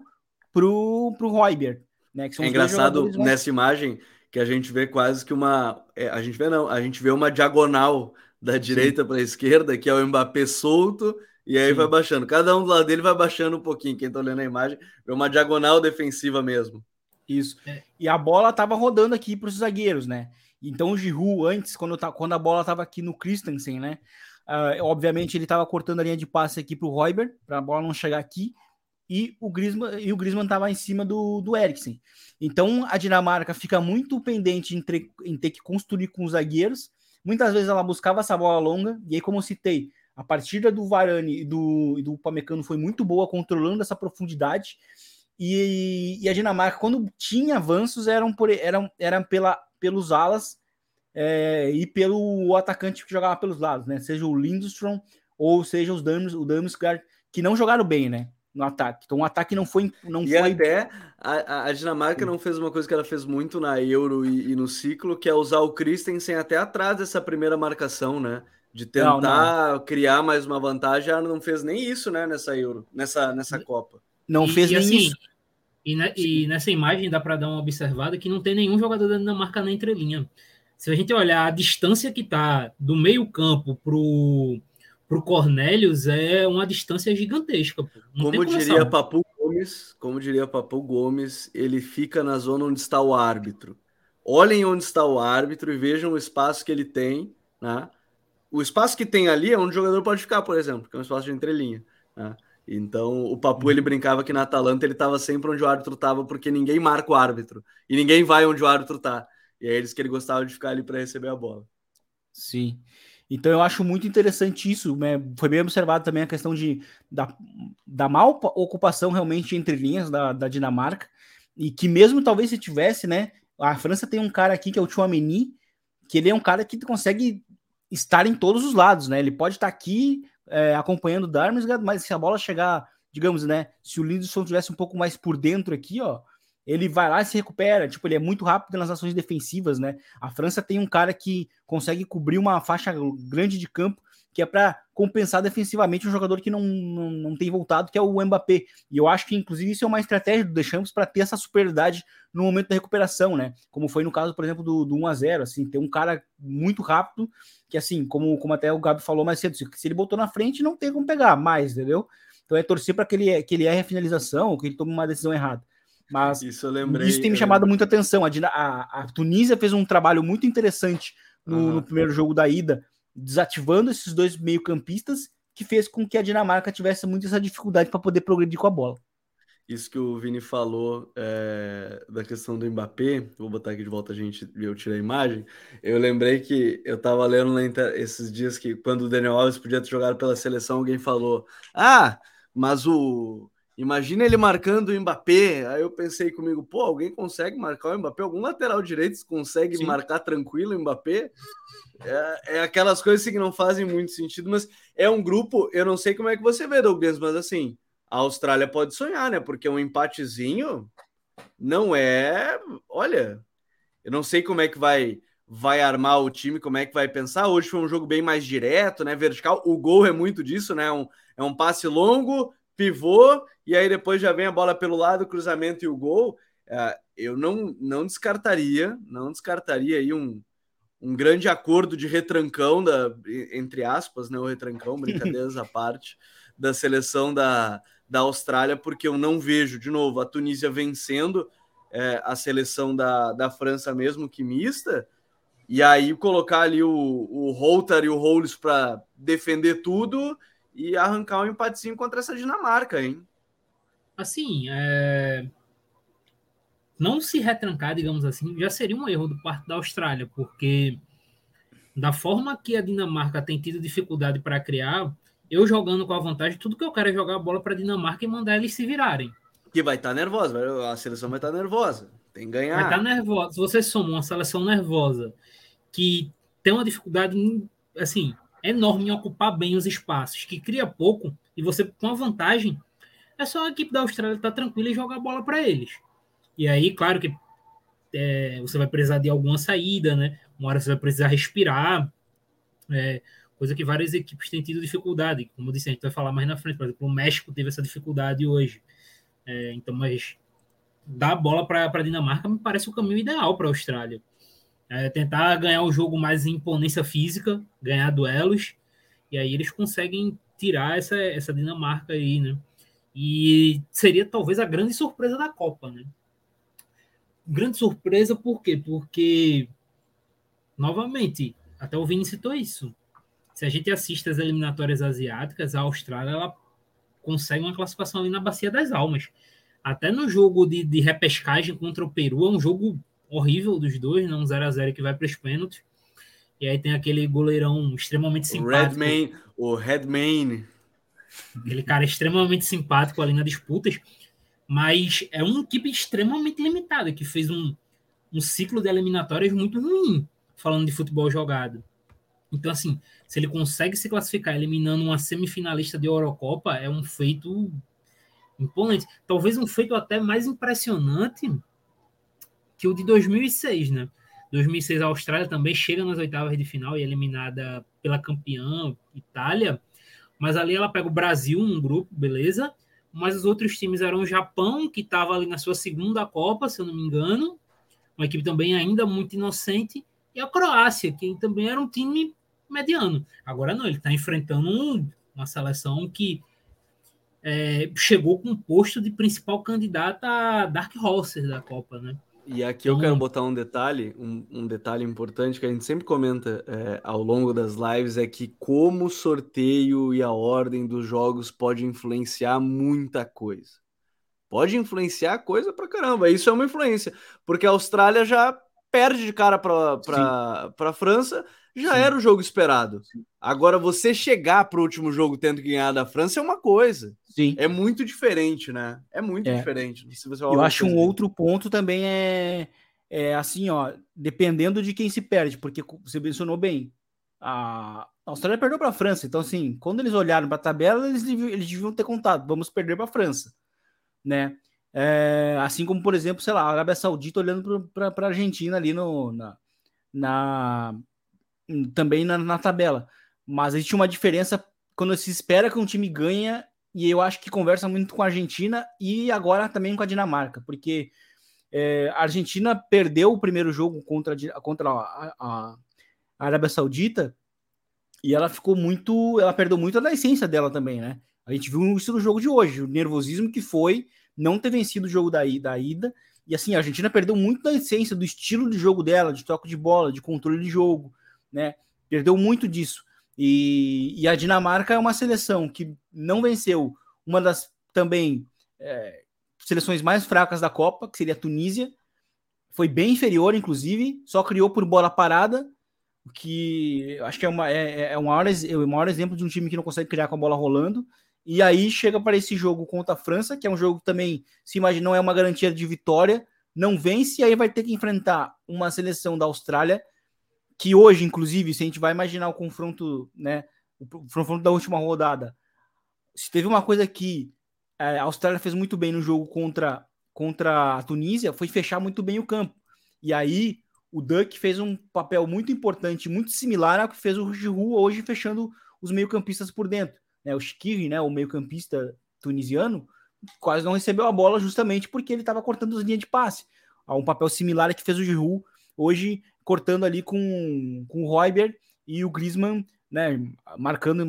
pro, pro Royber. Né, é engraçado nessa imagem que a gente vê quase que uma. É, a gente vê não, a gente vê uma diagonal da direita para a esquerda, que é o Mbappé solto, e aí Sim. vai baixando. Cada um do lado dele vai baixando um pouquinho. Quem está olhando a imagem vê uma diagonal defensiva mesmo. Isso. É. E a bola estava rodando aqui para os zagueiros, né? Então o Giroud, antes, quando, tá, quando a bola estava aqui no Christensen, né? Uh, obviamente ele estava cortando a linha de passe aqui para o Royber, para a bola não chegar aqui e o Griezmann e o Griezmann estava em cima do, do Eriksen. Então a Dinamarca fica muito pendente em, tre, em, ter que construir com os zagueiros. Muitas vezes ela buscava essa bola longa, e aí, como eu citei, a partida do Varane e do, e do Pamecano foi muito boa, controlando essa profundidade. E, e, a Dinamarca, quando tinha avanços, eram, por, eram, eram pela, pelos alas é, e pelo atacante que jogava pelos lados, né? Seja o Lindstrom ou seja os o Damsgaard, que não jogaram bem, né? No ataque. Então o ataque não foi. Não e foi... até a, a Dinamarca não fez uma coisa que ela fez muito na Euro e, e, no ciclo, que é usar o Christensen até atrás dessa primeira marcação, né? De tentar não, não. criar mais uma vantagem. Ela não fez nem isso, né, nessa Euro, nessa, nessa Copa. Não e, fez e nem assim, isso. E, ne, e, nessa imagem dá para dar uma observada que não tem nenhum jogador da Dinamarca na entrelinha. Se a gente olhar a distância que tá do meio-campo pro para o Cornelius é uma distância gigantesca. como diria Papu Gomes, como diria Papu Gomes, ele fica na zona onde está o árbitro. Olhem onde está o árbitro e vejam o espaço que ele tem, né? O espaço que tem ali é onde o jogador pode ficar, por exemplo, que é um espaço de entrelinha. Né? Então, o Papu ele brincava que na Atalanta ele estava sempre onde o árbitro estava, porque ninguém marca o árbitro e ninguém vai onde o árbitro está. E aí eles que ele gostava de ficar ali para receber a bola. Sim. Então eu acho muito interessante isso, né? Foi bem observado também a questão de, da, da mal ocupação realmente entre linhas da, da Dinamarca, e que mesmo talvez se tivesse, né? A França tem um cara aqui que é o Chouameni, que ele é um cara que consegue estar em todos os lados, né? Ele pode estar aqui é, acompanhando o Darmstadt, mas se a bola chegar, digamos, né? Se o Lindelof tivesse um pouco mais por dentro aqui, ó, ele vai lá e se recupera. Tipo, ele é muito rápido nas ações defensivas, né? A França tem um cara que consegue cobrir uma faixa grande de campo, que é para compensar defensivamente um jogador que não, não, não tem voltado, que é o Mbappé. E eu acho que, inclusive, isso é uma estratégia do Deschamps para ter essa superioridade no momento da recuperação, né? Como foi no caso, por exemplo, do, do 1 a 0 assim, ter um cara muito rápido, que assim, como, como até o Gabi falou mais cedo, se ele botou na frente, não tem como pegar mais, entendeu? Então é torcer para que ele, que ele erre a finalização, ou que ele tome uma decisão errada. Mas isso, lembrei, isso tem me chamado muita atenção. A, a, a, Tunísia fez um trabalho muito interessante no, uhum. no primeiro jogo da ida, desativando esses dois meio-campistas, que fez com que a Dinamarca tivesse muito essa dificuldade para poder progredir com a bola. Isso que o Vini falou é, da questão do Mbappé, vou botar aqui de volta a gente eu tirei a imagem. Eu lembrei que eu estava lendo esses dias que quando o Daniel Alves podia ter jogado pela seleção, alguém falou: Ah, mas o Imagina ele marcando o Mbappé. Aí eu pensei comigo, pô, alguém consegue marcar o Mbappé? Algum lateral direito consegue Sim. marcar tranquilo o Mbappé? É, é, aquelas coisas que não fazem muito sentido, mas é um grupo. Eu não sei como é que você vê, Douglas, mas assim, a Austrália pode sonhar, né? Porque um empatezinho não é. Olha, eu não sei como é que vai vai armar o time, como é que vai pensar. Hoje foi um jogo bem mais direto, né? Vertical. O gol é muito disso, né? Um, é um passe longo, pivô, e aí depois já vem a bola pelo lado, o cruzamento e o gol. É, eu não, não descartaria, não descartaria aí um, um grande acordo de retrancão, da, entre aspas, né? O retrancão, brincadeiras à parte, da seleção da, da Austrália, porque eu não vejo, de novo, a Tunísia vencendo é, a seleção da, da França mesmo que mista, e aí colocar ali o, o Holter e o Rolls para defender tudo e arrancar um empatezinho contra essa Dinamarca, hein? Assim, é... não se retrancar, digamos assim, já seria um erro do parte da Austrália, porque da forma que a Dinamarca tem tido dificuldade para criar, eu jogando com a vantagem, tudo que eu quero é jogar a bola para a Dinamarca e mandar eles se virarem. Que vai estar tá nervosa, a seleção vai estar tá nervosa. Tem que ganhar. Vai estar tá nervosa. Se você soma uma seleção nervosa que tem uma dificuldade assim enorme em ocupar bem os espaços, que cria pouco e você com a vantagem é só a equipe da Austrália estar tá tranquila e jogar a bola para eles. E aí, claro que é, você vai precisar de alguma saída, né? Uma hora você vai precisar respirar, é, coisa que várias equipes têm tido dificuldade. Como eu disse, a gente vai falar mais na frente. Por exemplo, o México teve essa dificuldade hoje. É, então, mas dar a bola para a Dinamarca me parece o caminho ideal para a Austrália. É tentar ganhar o jogo mais em imponência física, ganhar duelos, e aí eles conseguem tirar essa, essa Dinamarca aí, né? E seria talvez a grande surpresa da Copa, né? Grande surpresa por quê? Porque, novamente, até o Vini citou isso. Se a gente assiste as eliminatórias asiáticas, a Austrália ela consegue uma classificação ali na Bacia das Almas. Até no jogo de, de repescagem contra o Peru, é um jogo horrível dos dois, né? um 0x0 que vai para os pênaltis. E aí tem aquele goleirão extremamente simpático. Redman, o Redman. Aquele cara extremamente simpático ali na disputas. Mas é uma equipe extremamente limitada, que fez um, um ciclo de eliminatórias muito ruim, falando de futebol jogado. Então, assim, se ele consegue se classificar eliminando uma semifinalista de Eurocopa, é um feito imponente. Talvez um feito até mais impressionante que o de 2006, né? 2006 a Austrália também chega nas oitavas de final e é eliminada pela campeã Itália, mas ali ela pega o Brasil um grupo, beleza? Mas os outros times eram o Japão, que estava ali na sua segunda Copa, se eu não me engano, uma equipe também ainda muito inocente, e a Croácia, que também era um time mediano. Agora não, ele está enfrentando um, uma seleção que é, chegou com o posto de principal candidata a Dark Horses da Copa, né? E aqui eu quero botar um detalhe, um, um, detalhe importante que a gente sempre comenta é, ao longo das lives, é que como o sorteio e a ordem dos jogos pode influenciar muita coisa. Pode influenciar coisa pra caramba, isso é uma influência, porque a Austrália já perde de cara pra, pra, pra França, já Sim. era o jogo esperado. Agora, você chegar para o último jogo tendo que ganhar da França é uma coisa. Sim. É muito diferente, né? É muito é. diferente. Se você Eu acho um outro ponto também é, é assim, ó, dependendo de quem se perde, porque você mencionou bem, a Austrália perdeu para a França. Então, assim, quando eles olharam para a tabela, eles, eles deviam ter contado, vamos perder para a França, né? É, assim como, por exemplo, sei lá, a Arábia Saudita olhando para a Argentina ali no, na, na também na, na tabela. Mas existe uma diferença quando se espera que um time ganha, e eu acho que conversa muito com a Argentina e agora também com a Dinamarca, porque é, a Argentina perdeu o primeiro jogo contra, contra a, a, a Arábia Saudita e ela ficou muito. Ela perdeu muito da essência dela também, né? A gente viu isso no jogo de hoje, o nervosismo que foi não ter vencido o jogo da, da ida. E assim, a Argentina perdeu muito da essência, do estilo de jogo dela, de toque de bola, de controle de jogo né? Perdeu muito disso. E, e a Dinamarca é uma seleção que não venceu uma das também é, seleções mais fracas da Copa, que seria a Tunísia. Foi bem inferior, inclusive, só criou por bola parada, que acho que é, uma, é, é, o, maior, é o maior exemplo de um time que não consegue criar com a bola rolando. E aí chega para esse jogo contra a França, que é um jogo que também, se imagina, não é uma garantia de vitória, não vence, e aí vai ter que enfrentar uma seleção da Austrália que hoje, inclusive, se a gente vai imaginar o confronto, né, o confronto da última rodada, se teve uma coisa que é, a Austrália fez muito bem no jogo contra, contra a Tunísia, foi fechar muito bem o campo. E aí o Duck fez um papel muito importante, muito similar ao que fez o Giroud hoje fechando os meio-campistas por dentro. Né? O Shkiri, né, o meio-campista tunisiano, quase não recebeu a bola justamente porque ele estava cortando as linhas de passe. Há um papel similar que fez o Giroud hoje cortando ali com, com o Royber e o Griezmann, né, marcando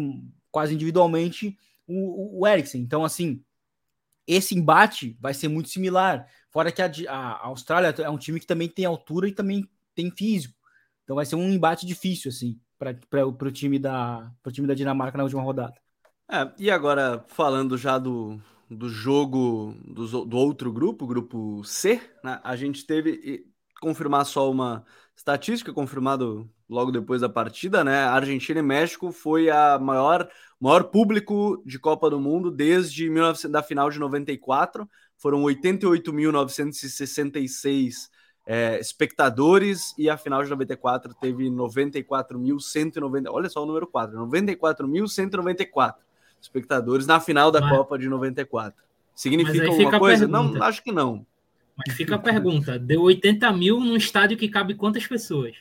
quase individualmente o, o Eriksen. Então, assim, esse embate vai ser muito similar. Fora que a, a, Austrália é um time que também tem altura e também tem físico. Então vai ser um embate difícil, assim, para o time, da, time da Dinamarca na última rodada. É, e agora, falando já do, do jogo do, do outro grupo, grupo C, né, a gente teve confirmar só uma estatística confirmado logo depois da partida, né? Argentina e México foi a maior maior público de Copa do Mundo desde 19, da final de 94. Foram 88.966 é, espectadores e a final de 94 teve 94.190. Olha só o número 4, 94.194 espectadores na final da Mas... Copa de 94. Significa alguma coisa? Não, acho que não. Mas fica a pergunta: deu 80 mil num estádio que cabe quantas pessoas?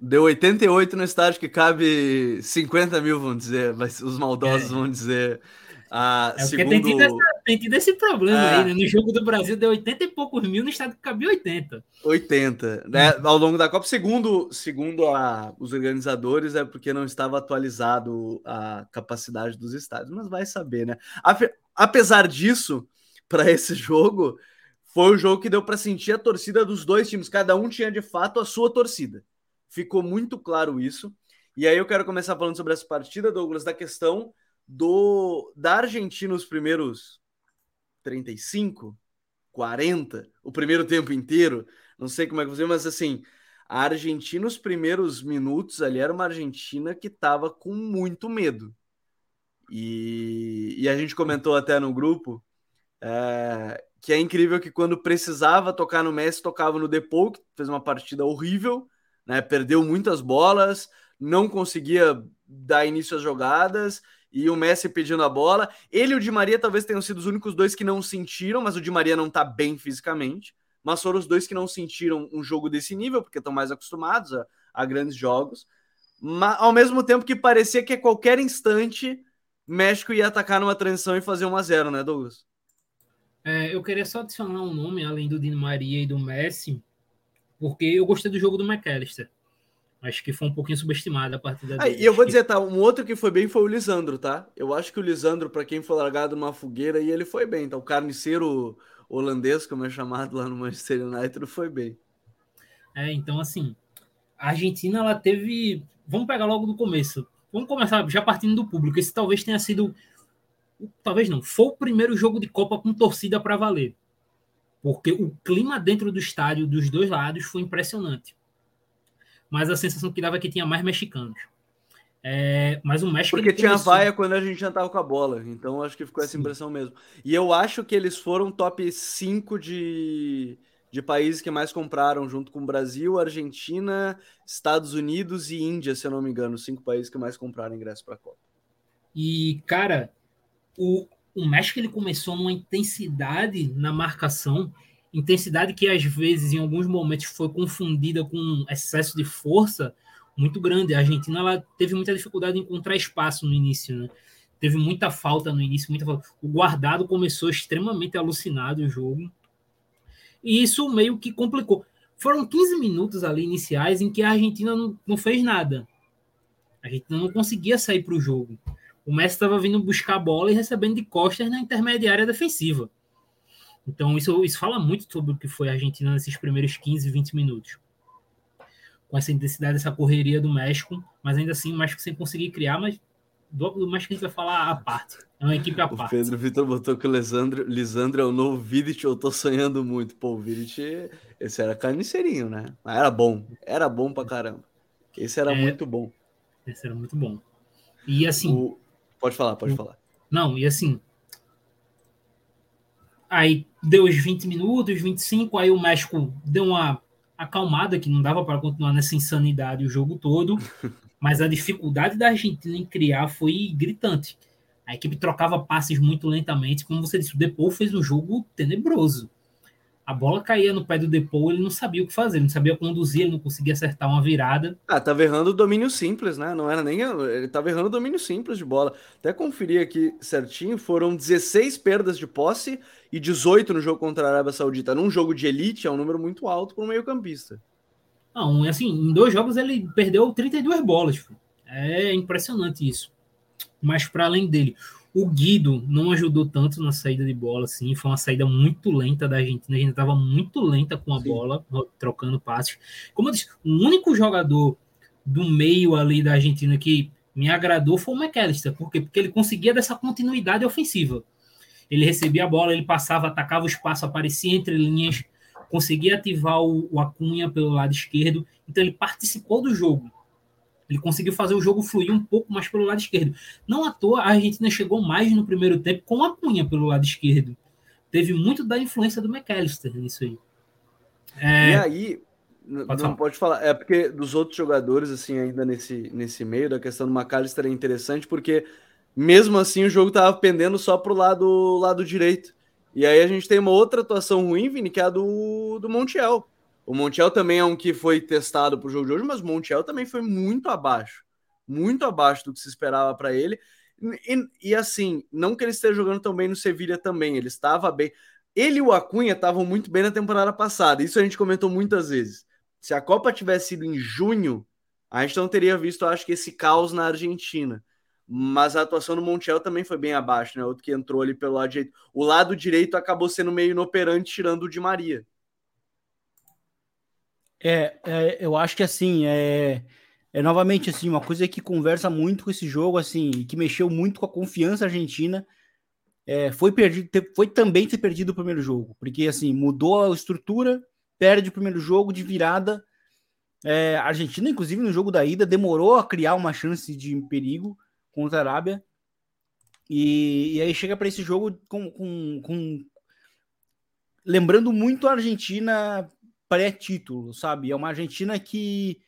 Deu 88 no estádio que cabe 50 mil, vamos dizer. Os maldosos é. vão dizer. Ah, é segundo... tem, tido essa, tem tido esse problema é. aí, né? No jogo do Brasil deu 80 e poucos mil, no estádio que cabia 80. 80, né? Ao longo da Copa, segundo, segundo a, os organizadores, é porque não estava atualizado a capacidade dos estádios, mas vai saber, né? Apesar disso, para esse jogo, foi o jogo que deu para sentir a torcida dos dois times. Cada um tinha de fato a sua torcida. Ficou muito claro isso. E aí eu quero começar falando sobre essa partida, Douglas, da questão do da Argentina os primeiros 35, 40, o primeiro tempo inteiro. Não sei como é que você, mas assim, a Argentina os primeiros minutos ali era uma Argentina que estava com muito medo. E, e a gente comentou até no grupo é, que é incrível que quando precisava tocar no Messi, tocava no Depou, que fez uma partida horrível, né? Perdeu muitas bolas, não conseguia dar início às jogadas e o Messi pedindo a bola. Ele e o Di Maria talvez tenham sido os únicos dois que não sentiram, mas o Di Maria não tá bem fisicamente. Mas foram os dois que não sentiram um jogo desse nível, porque estão mais acostumados a, a grandes jogos. Mas, ao mesmo tempo que parecia que a qualquer instante México ia atacar numa transição e fazer 1 a 0 né, Douglas? É, eu queria só adicionar um nome, além do Di Maria e do Messi, porque eu gostei do jogo do McAllister. Acho que foi um pouquinho subestimado a partida dele. Ah, e eu vou dizer, tá, um outro que foi bem foi o Lisandro, tá? Eu acho que o Lisandro, para quem foi largado numa fogueira, e ele foi bem, tá? O carniceiro holandês, como é chamado lá no Manchester United, foi bem. É, então assim, a Argentina, ela teve... Vamos pegar logo do começo. Vamos começar já partindo do público. Esse talvez tenha sido... Talvez não. Foi o primeiro jogo de Copa com torcida para valer porque o clima dentro do estádio dos dois lados foi impressionante. Mas a sensação que dava é que tinha mais mexicanos. É, mas o México. Porque tinha começou... vaia quando a gente já tava com a bola. Então acho que ficou essa Sim. impressão mesmo. E eu acho que eles foram top 5 de, de países que mais compraram, junto com Brasil, Argentina, Estados Unidos e Índia, se eu não me engano. Cinco países que mais compraram ingresso para a Copa. E, cara, o, o México ele começou numa intensidade na marcação, intensidade que às vezes em alguns momentos foi confundida com excesso de força muito grande. A Argentina ela teve muita dificuldade em encontrar espaço no início, né? Teve muita falta no início, muita falta. O guardado começou extremamente alucinado o jogo. E isso meio que complicou. Foram 15 minutos ali iniciais em que a Argentina não, não fez nada. A Argentina não conseguia sair para o jogo. O Messi estava vindo buscar a bola e recebendo de costas na intermediária defensiva. Então, isso, isso fala muito sobre o que foi a Argentina nesses primeiros 15, 20 minutos. Com essa intensidade, essa correria do México, mas ainda assim o México sem conseguir criar, mas do, do México a gente vai falar à parte. É uma equipe à o parte. Pedro Vitor botou que o Lisandro, Lisandro é o novo Vidic, eu tô sonhando muito. Pô, o Vidic, esse era carniceirinho, né? Mas era bom, era bom pra caramba. Esse era é, muito bom. Esse era muito bom. E assim, o, Pode falar, pode falar. Não, e assim. Aí deu os 20 minutos, 25, aí o México deu uma acalmada, que não dava para continuar nessa insanidade o jogo todo. Mas a dificuldade da Argentina em criar foi gritante. A equipe trocava passes muito lentamente. Como você disse, o Depou fez um jogo tenebroso. A bola caía no pé do Depou, ele não sabia o que fazer, ele não sabia conduzir, ele não conseguia acertar uma virada. Ah, tava errando o domínio simples, né? Não era nem. Ele tava errando o domínio simples de bola. Até conferir aqui certinho, foram 16 perdas de posse e 18 no jogo contra a Arábia Saudita. Num jogo de elite, é um número muito alto para um meio-campista. Não, assim, em dois jogos ele perdeu 32 bolas. É impressionante isso. Mas para além dele, o Guido não ajudou tanto na saída de bola, assim. Foi uma saída muito lenta da Argentina. A gente estava muito lenta com a Sim. bola, trocando passes. Como eu disse, o único jogador do meio ali da Argentina que me agradou foi o McAllister. Por quê? Porque ele conseguia dessa continuidade ofensiva. Ele recebia a bola, ele passava, atacava o espaço, aparecia entre linhas, conseguia ativar o, o Acunha pelo lado esquerdo. Então ele participou do jogo. Ele conseguiu fazer o jogo fluir um pouco mais pelo lado esquerdo. Não à toa, a Argentina chegou mais no primeiro tempo com a Cunha pelo lado esquerdo. Teve muito da influência do McAllister nisso aí. É... E aí, pode não pode falar. É porque dos outros jogadores, assim, ainda nesse, nesse meio, da questão do McAllister é interessante, porque mesmo assim o jogo tava pendendo só pro lado, lado direito. E aí a gente tem uma outra atuação ruim, Vini, que é a do, do Montiel. O Montiel também é um que foi testado para o jogo de hoje, mas o Montiel também foi muito abaixo, muito abaixo do que se esperava para ele. E, e, assim, não que ele esteja jogando tão bem no Sevilha também, ele estava bem. Ele e o Acunha estavam muito bem na temporada passada, isso a gente comentou muitas vezes. Se a Copa tivesse sido em junho, a gente não teria visto, acho que, esse caos na Argentina. Mas a atuação do Montiel também foi bem abaixo, né? Outro que entrou ali pelo lado direito. O lado direito acabou sendo meio inoperante, tirando o de Maria. É, é, eu acho que assim, é, é novamente assim, uma coisa que conversa muito com esse jogo, assim, que mexeu muito com a confiança argentina, é, foi, perdido, foi também ter perdido o primeiro jogo, porque assim, mudou a estrutura, perde o primeiro jogo de virada. É, a Argentina, inclusive, no jogo da ida, demorou a criar uma chance de perigo contra a Arábia. E, e aí chega para esse jogo com, com, com, lembrando muito a Argentina pré-título, sabe? É uma Argentina que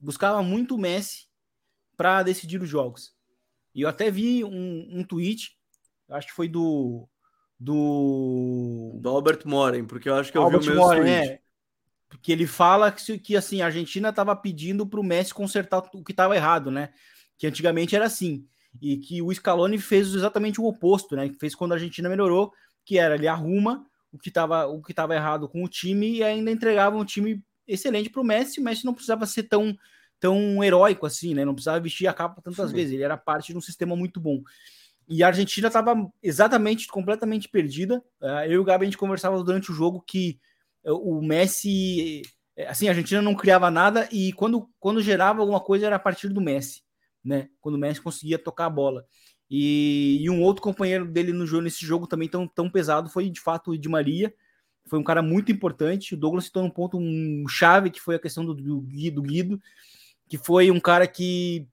buscava muito o Messi para decidir os jogos. E eu até vi um, um tweet, acho que foi do do do Albert Moren, porque eu acho que eu Albert vi o mesmo Moren, tweet. É, porque ele fala que, que assim, a Argentina estava pedindo para o Messi consertar o que estava errado, né? Que antigamente era assim. E que o Scaloni fez exatamente o oposto, né? Fez quando a Argentina melhorou, que era ele arruma o que estava o que estava errado com o time e ainda entregava um time excelente para o Messi. O Messi não precisava ser tão tão heróico assim, né? Não precisava vestir a capa tantas Sim. vezes. Ele era parte de um sistema muito bom. E a Argentina estava exatamente completamente perdida. Uh, eu e o Gabi a gente conversava durante o jogo que uh, o Messi, eh, assim, a Argentina não criava nada e quando quando gerava alguma coisa era a partir do Messi, né? Quando o Messi conseguia tocar a bola. E, e, um outro companheiro dele no jogo, nesse jogo também tão, tão pesado foi de fato o de Maria. Foi um cara muito importante. O Douglas citou um ponto um chave que foi a questão do, do, do Guido, que foi um cara que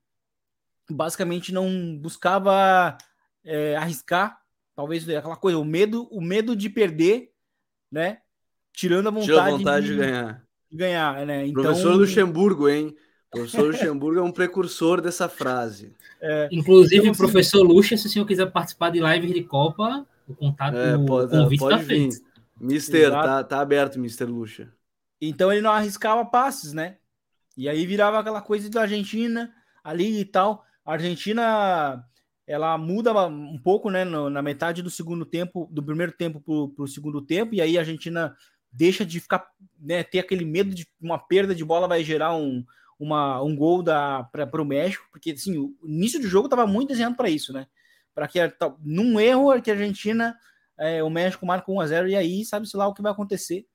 basicamente não buscava é, arriscar, talvez aquela coisa, o medo, o medo de perder, né? Tirando a vontade, Tirou a vontade de, de ganhar. De ganhar, né? Então, Professor Luxemburgo, hein? O professor Luxemburgo é um precursor dessa frase. É, Inclusive, então, assim, professor Luxa, se o senhor quiser participar de live de Copa, o contato, é, pode, o convite pode tá vir. feito. Mister, tá, tá aberto, Mister Luxa. Então ele não arriscava passes, né? E aí virava aquela coisa da Argentina ali e tal. A Argentina ela muda um pouco, né? No, na metade do segundo tempo, do primeiro tempo para o segundo tempo, e aí a Argentina deixa de ficar, né, ter aquele medo de uma perda de bola vai gerar um, uma, um gol para o México, porque assim, o início do jogo estava muito desenhado para isso, né? Para que num erro que a Argentina, é, o México marca 1 a 0 e aí sabe-se lá o que vai acontecer.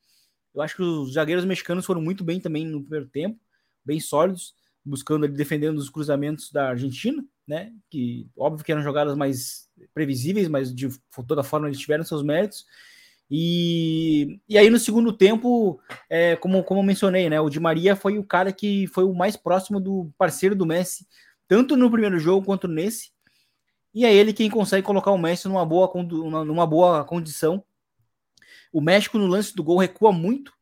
Eu acho que os zagueiros mexicanos foram muito bem também no primeiro tempo, bem sólidos, buscando ali, defendendo os cruzamentos da Argentina, né? Que óbvio que eram jogadas mais previsíveis, mas de toda forma eles tiveram seus méritos. E, e aí no segundo tempo, é, como, como eu mencionei, né, o Di Maria foi o cara que foi o mais próximo do parceiro do Messi, tanto no primeiro jogo quanto nesse. E é ele quem consegue colocar o Messi numa boa, numa boa condição. O México no lance do gol recua muito,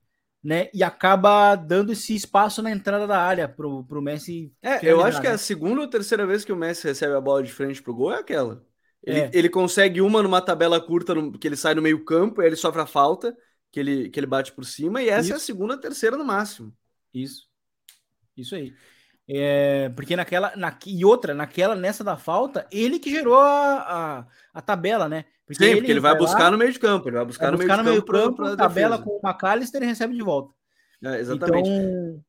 né? E acaba dando esse espaço na entrada da área pro, pro Messi. É, eu acho que é a segunda ou terceira vez que o Messi recebe a bola de frente pro gol é aquela. Ele, é. ele consegue uma numa tabela curta, no, que ele sai no meio campo, ele sofre a falta, que ele, que ele bate por cima, e essa Isso. é a segunda, terceira no máximo. Isso. Isso aí. É, porque naquela. Na, e outra, naquela, nessa da falta, ele que gerou a, a, a tabela, né? Porque Sim, ele, porque ele vai, vai buscar lá, no meio de campo. Ele vai buscar, vai no, buscar meio no meio de campo, campo tabela defesa. com o McAllister e recebe de volta. É, exatamente. Então,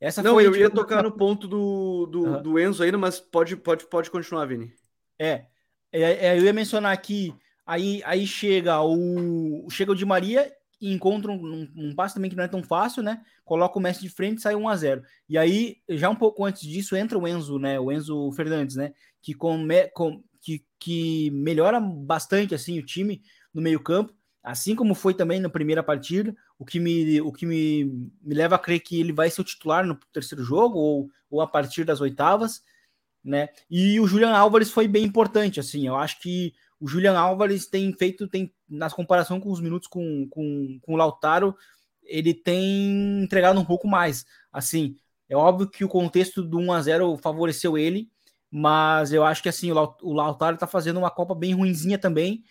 essa Não, eu ia tocar no ponto do, do, uhum. do Enzo ainda, mas pode, pode, pode continuar, Vini. É, é, é, eu ia mencionar aqui, aí, aí chega o chega o Di Maria e encontra um, um, passe também que não é tão fácil, né? Coloca o Messi de frente e sai 1 a 0 E aí, já um pouco antes disso, entra o Enzo, né? O Enzo Fernandes, né? Que, come, com, que, que melhora bastante assim o time no meio-campo, assim como foi também na primeira partida, o que me, o que me, me leva a crer que ele vai ser o titular no terceiro jogo ou, ou a partir das oitavas, né? E o Julian Álvares foi bem importante, assim, eu acho que o Julian Álvares tem feito, tem, nas comparação com os minutos com, com, com o Lautaro, ele tem entregado um pouco mais. Assim, é óbvio que o contexto do 1 a 0 favoreceu ele, mas eu acho que assim, o Lautaro tá fazendo uma Copa bem ruinzinha também,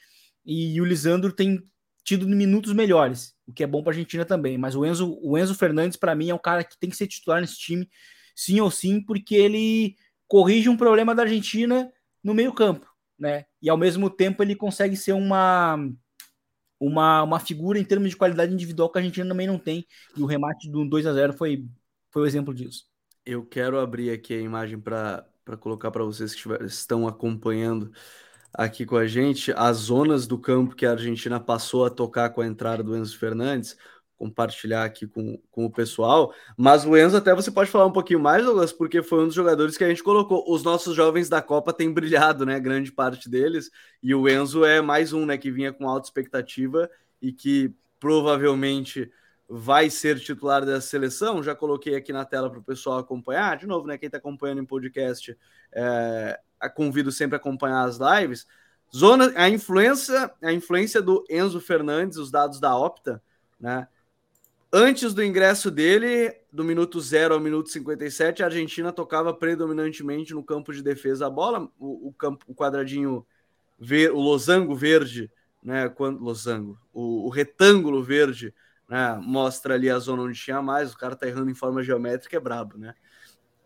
e o Lisandro tem tido minutos melhores, o que é bom para a Argentina também. Mas o Enzo, o Enzo Fernandes, para mim, é um cara que tem que ser titular nesse time, sim ou sim, porque ele corrige um problema da Argentina no meio-campo né? E ao mesmo tempo ele consegue ser uma uma, uma figura em termos de qualidade individual que a Argentina também não tem. E o remate do 2 a 0 foi, foi o exemplo disso. Eu quero abrir aqui a imagem para colocar para vocês que estão acompanhando aqui com a gente as zonas do campo que a Argentina passou a tocar com a entrada do Enzo Fernandes compartilhar aqui com, com o pessoal. Mas o Enzo, até você pode falar um pouquinho mais, Douglas, porque foi um dos jogadores que a gente colocou. Os nossos jovens da Copa têm brilhado, né? Grande parte deles. E o Enzo é mais um, né? Que vinha com alta expectativa e que provavelmente vai ser titular dessa seleção. Já coloquei aqui na tela para o pessoal acompanhar. De novo, né? Quem está acompanhando em podcast, é, convido sempre a acompanhar as lives. Zona, a influência, a influência do Enzo Fernandes, os dados da Opta, né? Antes do ingresso dele, do minuto 0 ao minuto 57, a Argentina tocava predominantemente no campo de defesa a bola, o, o campo, o quadradinho ver, o losango verde, né? Quando losango, o, o retângulo verde, né? Mostra ali a zona onde tinha mais. O cara tá errando em forma geométrica, é brabo, né?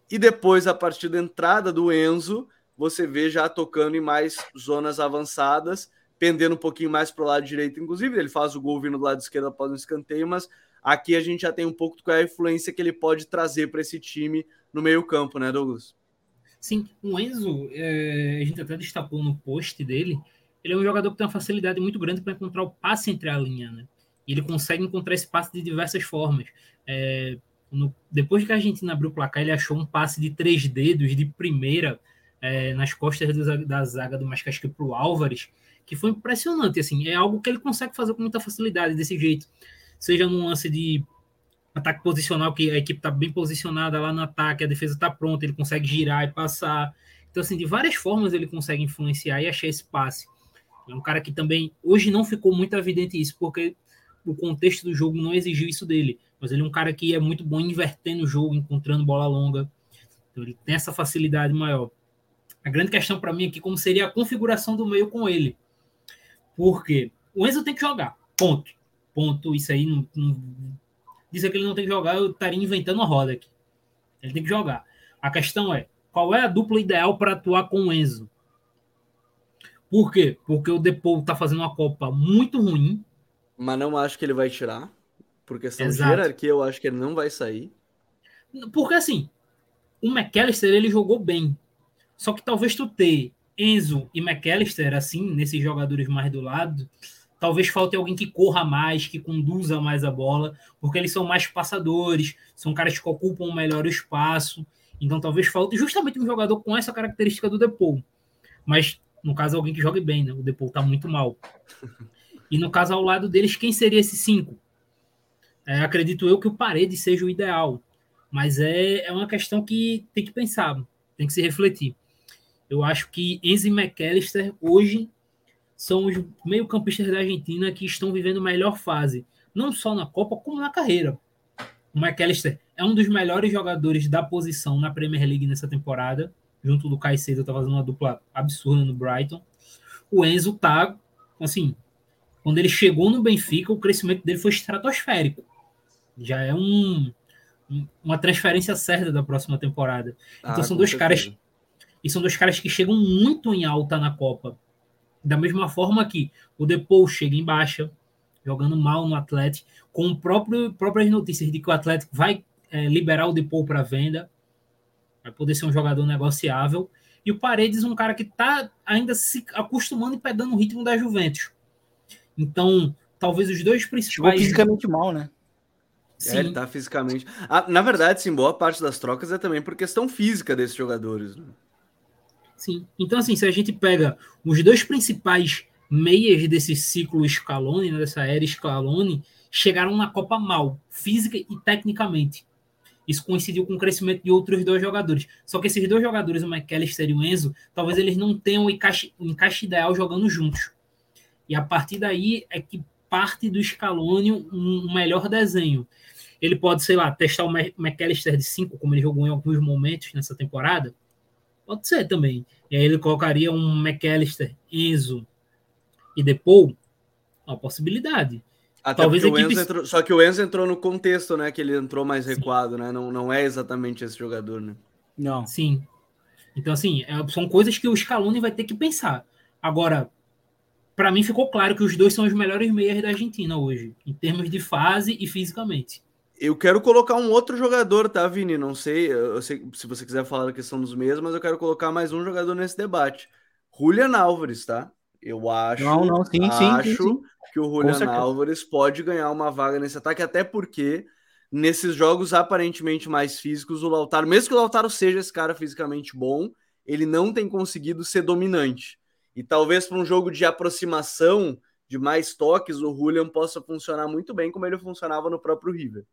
E depois, a partir da entrada do Enzo, você vê já tocando em mais zonas avançadas, pendendo um pouquinho mais para o lado direito, inclusive. Ele faz o gol vindo do lado esquerdo após um escanteio, mas Aqui a gente já tem um pouco qual é a influência que ele pode trazer para esse time no meio-campo, né, Douglas? Sim, o Enzo, é, a gente até destacou no post dele, ele é um jogador que tem uma facilidade muito grande para encontrar o passe entre a linha, né? E ele consegue encontrar esse passe de diversas formas. É, no, depois que a Argentina abriu o placar, ele achou um passe de três dedos de primeira é, nas costas do, da zaga do Mascasque para o Álvares, que foi impressionante. Assim, é algo que ele consegue fazer com muita facilidade desse jeito seja num lance de ataque posicional, que a equipe está bem posicionada lá no ataque, a defesa está pronta, ele consegue girar e passar. Então, assim, de várias formas ele consegue influenciar e achar esse passe. É um cara que também, hoje não ficou muito evidente isso, porque o contexto do jogo não exigiu isso dele. Mas ele é um cara que é muito bom invertendo o jogo, encontrando bola longa. Então, ele tem essa facilidade maior. A grande questão para mim aqui como seria a configuração do meio com ele. Porque o Enzo tem que jogar, ponto ponto, isso aí não, não dizer que ele não tem que jogar, eu estaria inventando uma roda aqui. Ele tem que jogar. A questão é, qual é a dupla ideal para atuar com o Enzo? Por quê? Porque o Depou está fazendo uma Copa muito ruim. Mas não acho que ele vai tirar. Por questão Exato. de hierarquia, eu acho que ele não vai sair. Porque assim, o McAllister ele jogou bem. Só que talvez tu ter Enzo e McAllister, assim, nesses jogadores mais do lado, Talvez falte alguém que corra mais, que conduza mais a bola, porque eles são mais passadores, são caras que ocupam melhor o espaço. Então talvez falte justamente um jogador com essa característica do Depou. Mas, no caso, alguém que jogue bem, né? O Depou tá muito mal. E no caso, ao lado deles, quem seria esse cinco? É, acredito eu que o Parede seja o ideal. Mas é, é uma questão que tem que pensar, tem que se refletir. Eu acho que Enzo McAllister hoje são os meio-campistas da Argentina que estão vivendo a melhor fase, não só na Copa, como na carreira. O McAllister é um dos melhores jogadores da posição na Premier League nessa temporada, junto do Caicedo, tá fazendo uma dupla absurda no Brighton. O Enzo tá, assim, Quando ele chegou no Benfica, o crescimento dele foi estratosférico. Já é um, uma transferência certa da próxima temporada. Então ah, são dois certeza. caras e são dois caras que chegam muito em alta na Copa. Da mesma forma que o Depou chega em baixa, jogando mal no Atlético, com próprio, próprias notícias de que o Atlético vai é, liberar o Depou para venda, vai poder ser um jogador negociável. E o Paredes, um cara que está ainda se acostumando e pegando o ritmo da Juventus. Então, talvez os dois principais. Chegou fisicamente mal, né? Sim. É, ele tá fisicamente. Ah, na verdade, sim, boa parte das trocas é também por questão física desses jogadores. Né? Sim. Então, assim, se a gente pega os dois principais meias desse ciclo Scaloni, né, dessa era Scaloni, chegaram na Copa mal, física e tecnicamente. Isso coincidiu com o crescimento de outros dois jogadores. Só que esses dois jogadores, o McAllister e o Enzo, talvez eles não tenham o encaixe, o encaixe ideal jogando juntos. E a partir daí é que parte do Scaloni um, melhor desenho. Ele pode, sei lá, testar o McAllister de 5, como ele jogou em alguns momentos nessa temporada, Pode ser também. E aí ele colocaria um McAllister, Enzo e Depou. Uma possibilidade. Até Talvez equipe... entrou, só que o Enzo entrou no contexto, né? Que ele entrou mais recuado, Sim. né? Não, não é exatamente esse jogador, né? Não. Sim. Então, assim, é, são coisas que o Scaloni vai ter que pensar. Agora, para mim ficou claro que os dois são os melhores meias da Argentina hoje, em termos de fase e fisicamente. Eu quero colocar um outro jogador, tá, Vini? Não sei, eu sei se você quiser falar da questão dos mesmos, mas eu quero colocar mais um jogador nesse debate. Julian Álvares, tá? Eu acho, não, não, sim, acho sim, sim, que o Julian Álvares pode ganhar uma vaga nesse ataque, até porque nesses jogos aparentemente mais físicos, o Lautaro, mesmo que o Lautaro seja esse cara fisicamente bom, ele não tem conseguido ser dominante. E talvez para um jogo de aproximação, de mais toques, o Julian possa funcionar muito bem como ele funcionava no próprio River.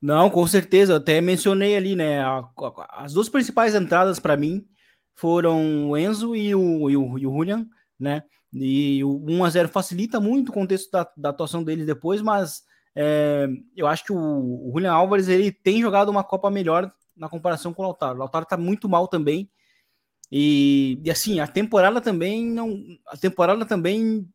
Não, com certeza. Eu até mencionei ali, né? A, a, as duas principais entradas para mim foram o Enzo e o, e o, e o Julian, né? E o 1x0 facilita muito o contexto da, da atuação deles depois, mas é, eu acho que o, o Julian Álvares ele tem jogado uma Copa melhor na comparação com o Lautaro. O Lautaro tá muito mal também. E, e assim, a temporada também não. A temporada também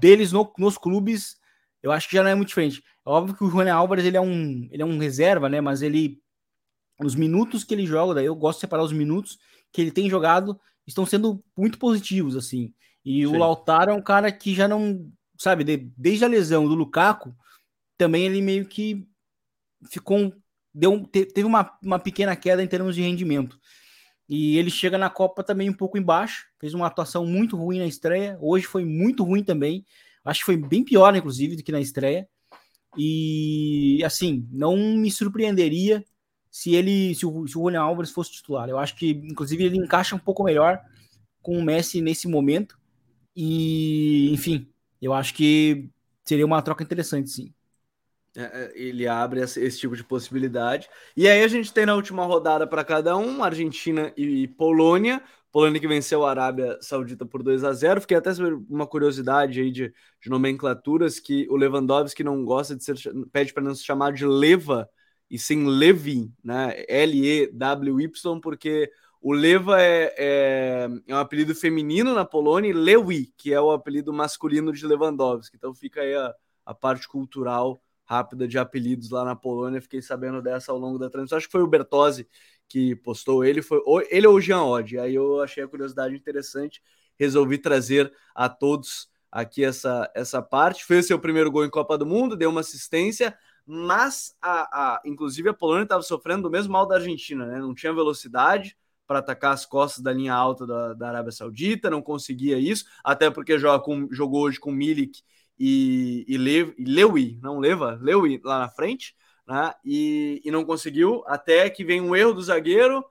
deles no, nos clubes, eu acho que já não é muito diferente. É óbvio que o Julian Álvares ele é um, ele é um reserva, né? Mas ele, os minutos que ele joga, daí eu gosto de separar os minutos que ele tem jogado, estão sendo muito positivos, assim. E Sim. o Lautaro é um cara que já não, sabe, de, desde a lesão do Lukaku, também ele meio que ficou, deu, teve uma, uma pequena queda em termos de rendimento. E ele chega na Copa também um pouco embaixo, fez uma atuação muito ruim na estreia, hoje foi muito ruim também, acho que foi bem pior, inclusive, do que na estreia. E assim, não me surpreenderia se ele, se o, se o Julian Alves fosse titular. Eu acho que, inclusive, ele encaixa um pouco melhor com o Messi nesse momento. E, enfim, eu acho que seria uma troca interessante, sim. É, é ele abre esse, tipo de possibilidade. E aí a gente tem na última rodada para cada um, Argentina e Polônia. Polônia que venceu a Arábia Saudita por 2 a 0 Fiquei até sobre uma curiosidade aí de, de nomenclaturas que o Lewandowski não gosta de ser pede para não se chamar de Leva e sim Levi, né? L-E-W-Y, porque o Leva é, é, é, um apelido feminino na Polônia e Lewi, que é o apelido masculino de Lewandowski. Então fica aí a, a parte cultural rápida de apelidos lá na Polônia. Fiquei sabendo dessa ao longo da transmissão. Acho que foi o Bertozzi que postou ele, foi ele ou o Jean Odd. Aí eu achei a curiosidade interessante, resolvi trazer a todos aqui essa, essa parte. Fez seu primeiro gol em Copa do Mundo, deu uma assistência, mas a, a inclusive a Polônia estava sofrendo do mesmo mal da Argentina, né? Não tinha velocidade para atacar as costas da linha alta da, da Arábia Saudita, não conseguia isso, até porque joga com, jogou hoje com Milik e, e, Le, e não Leva, Lewi lá na frente né? E, e não conseguiu, até que vem um erro do zagueiro,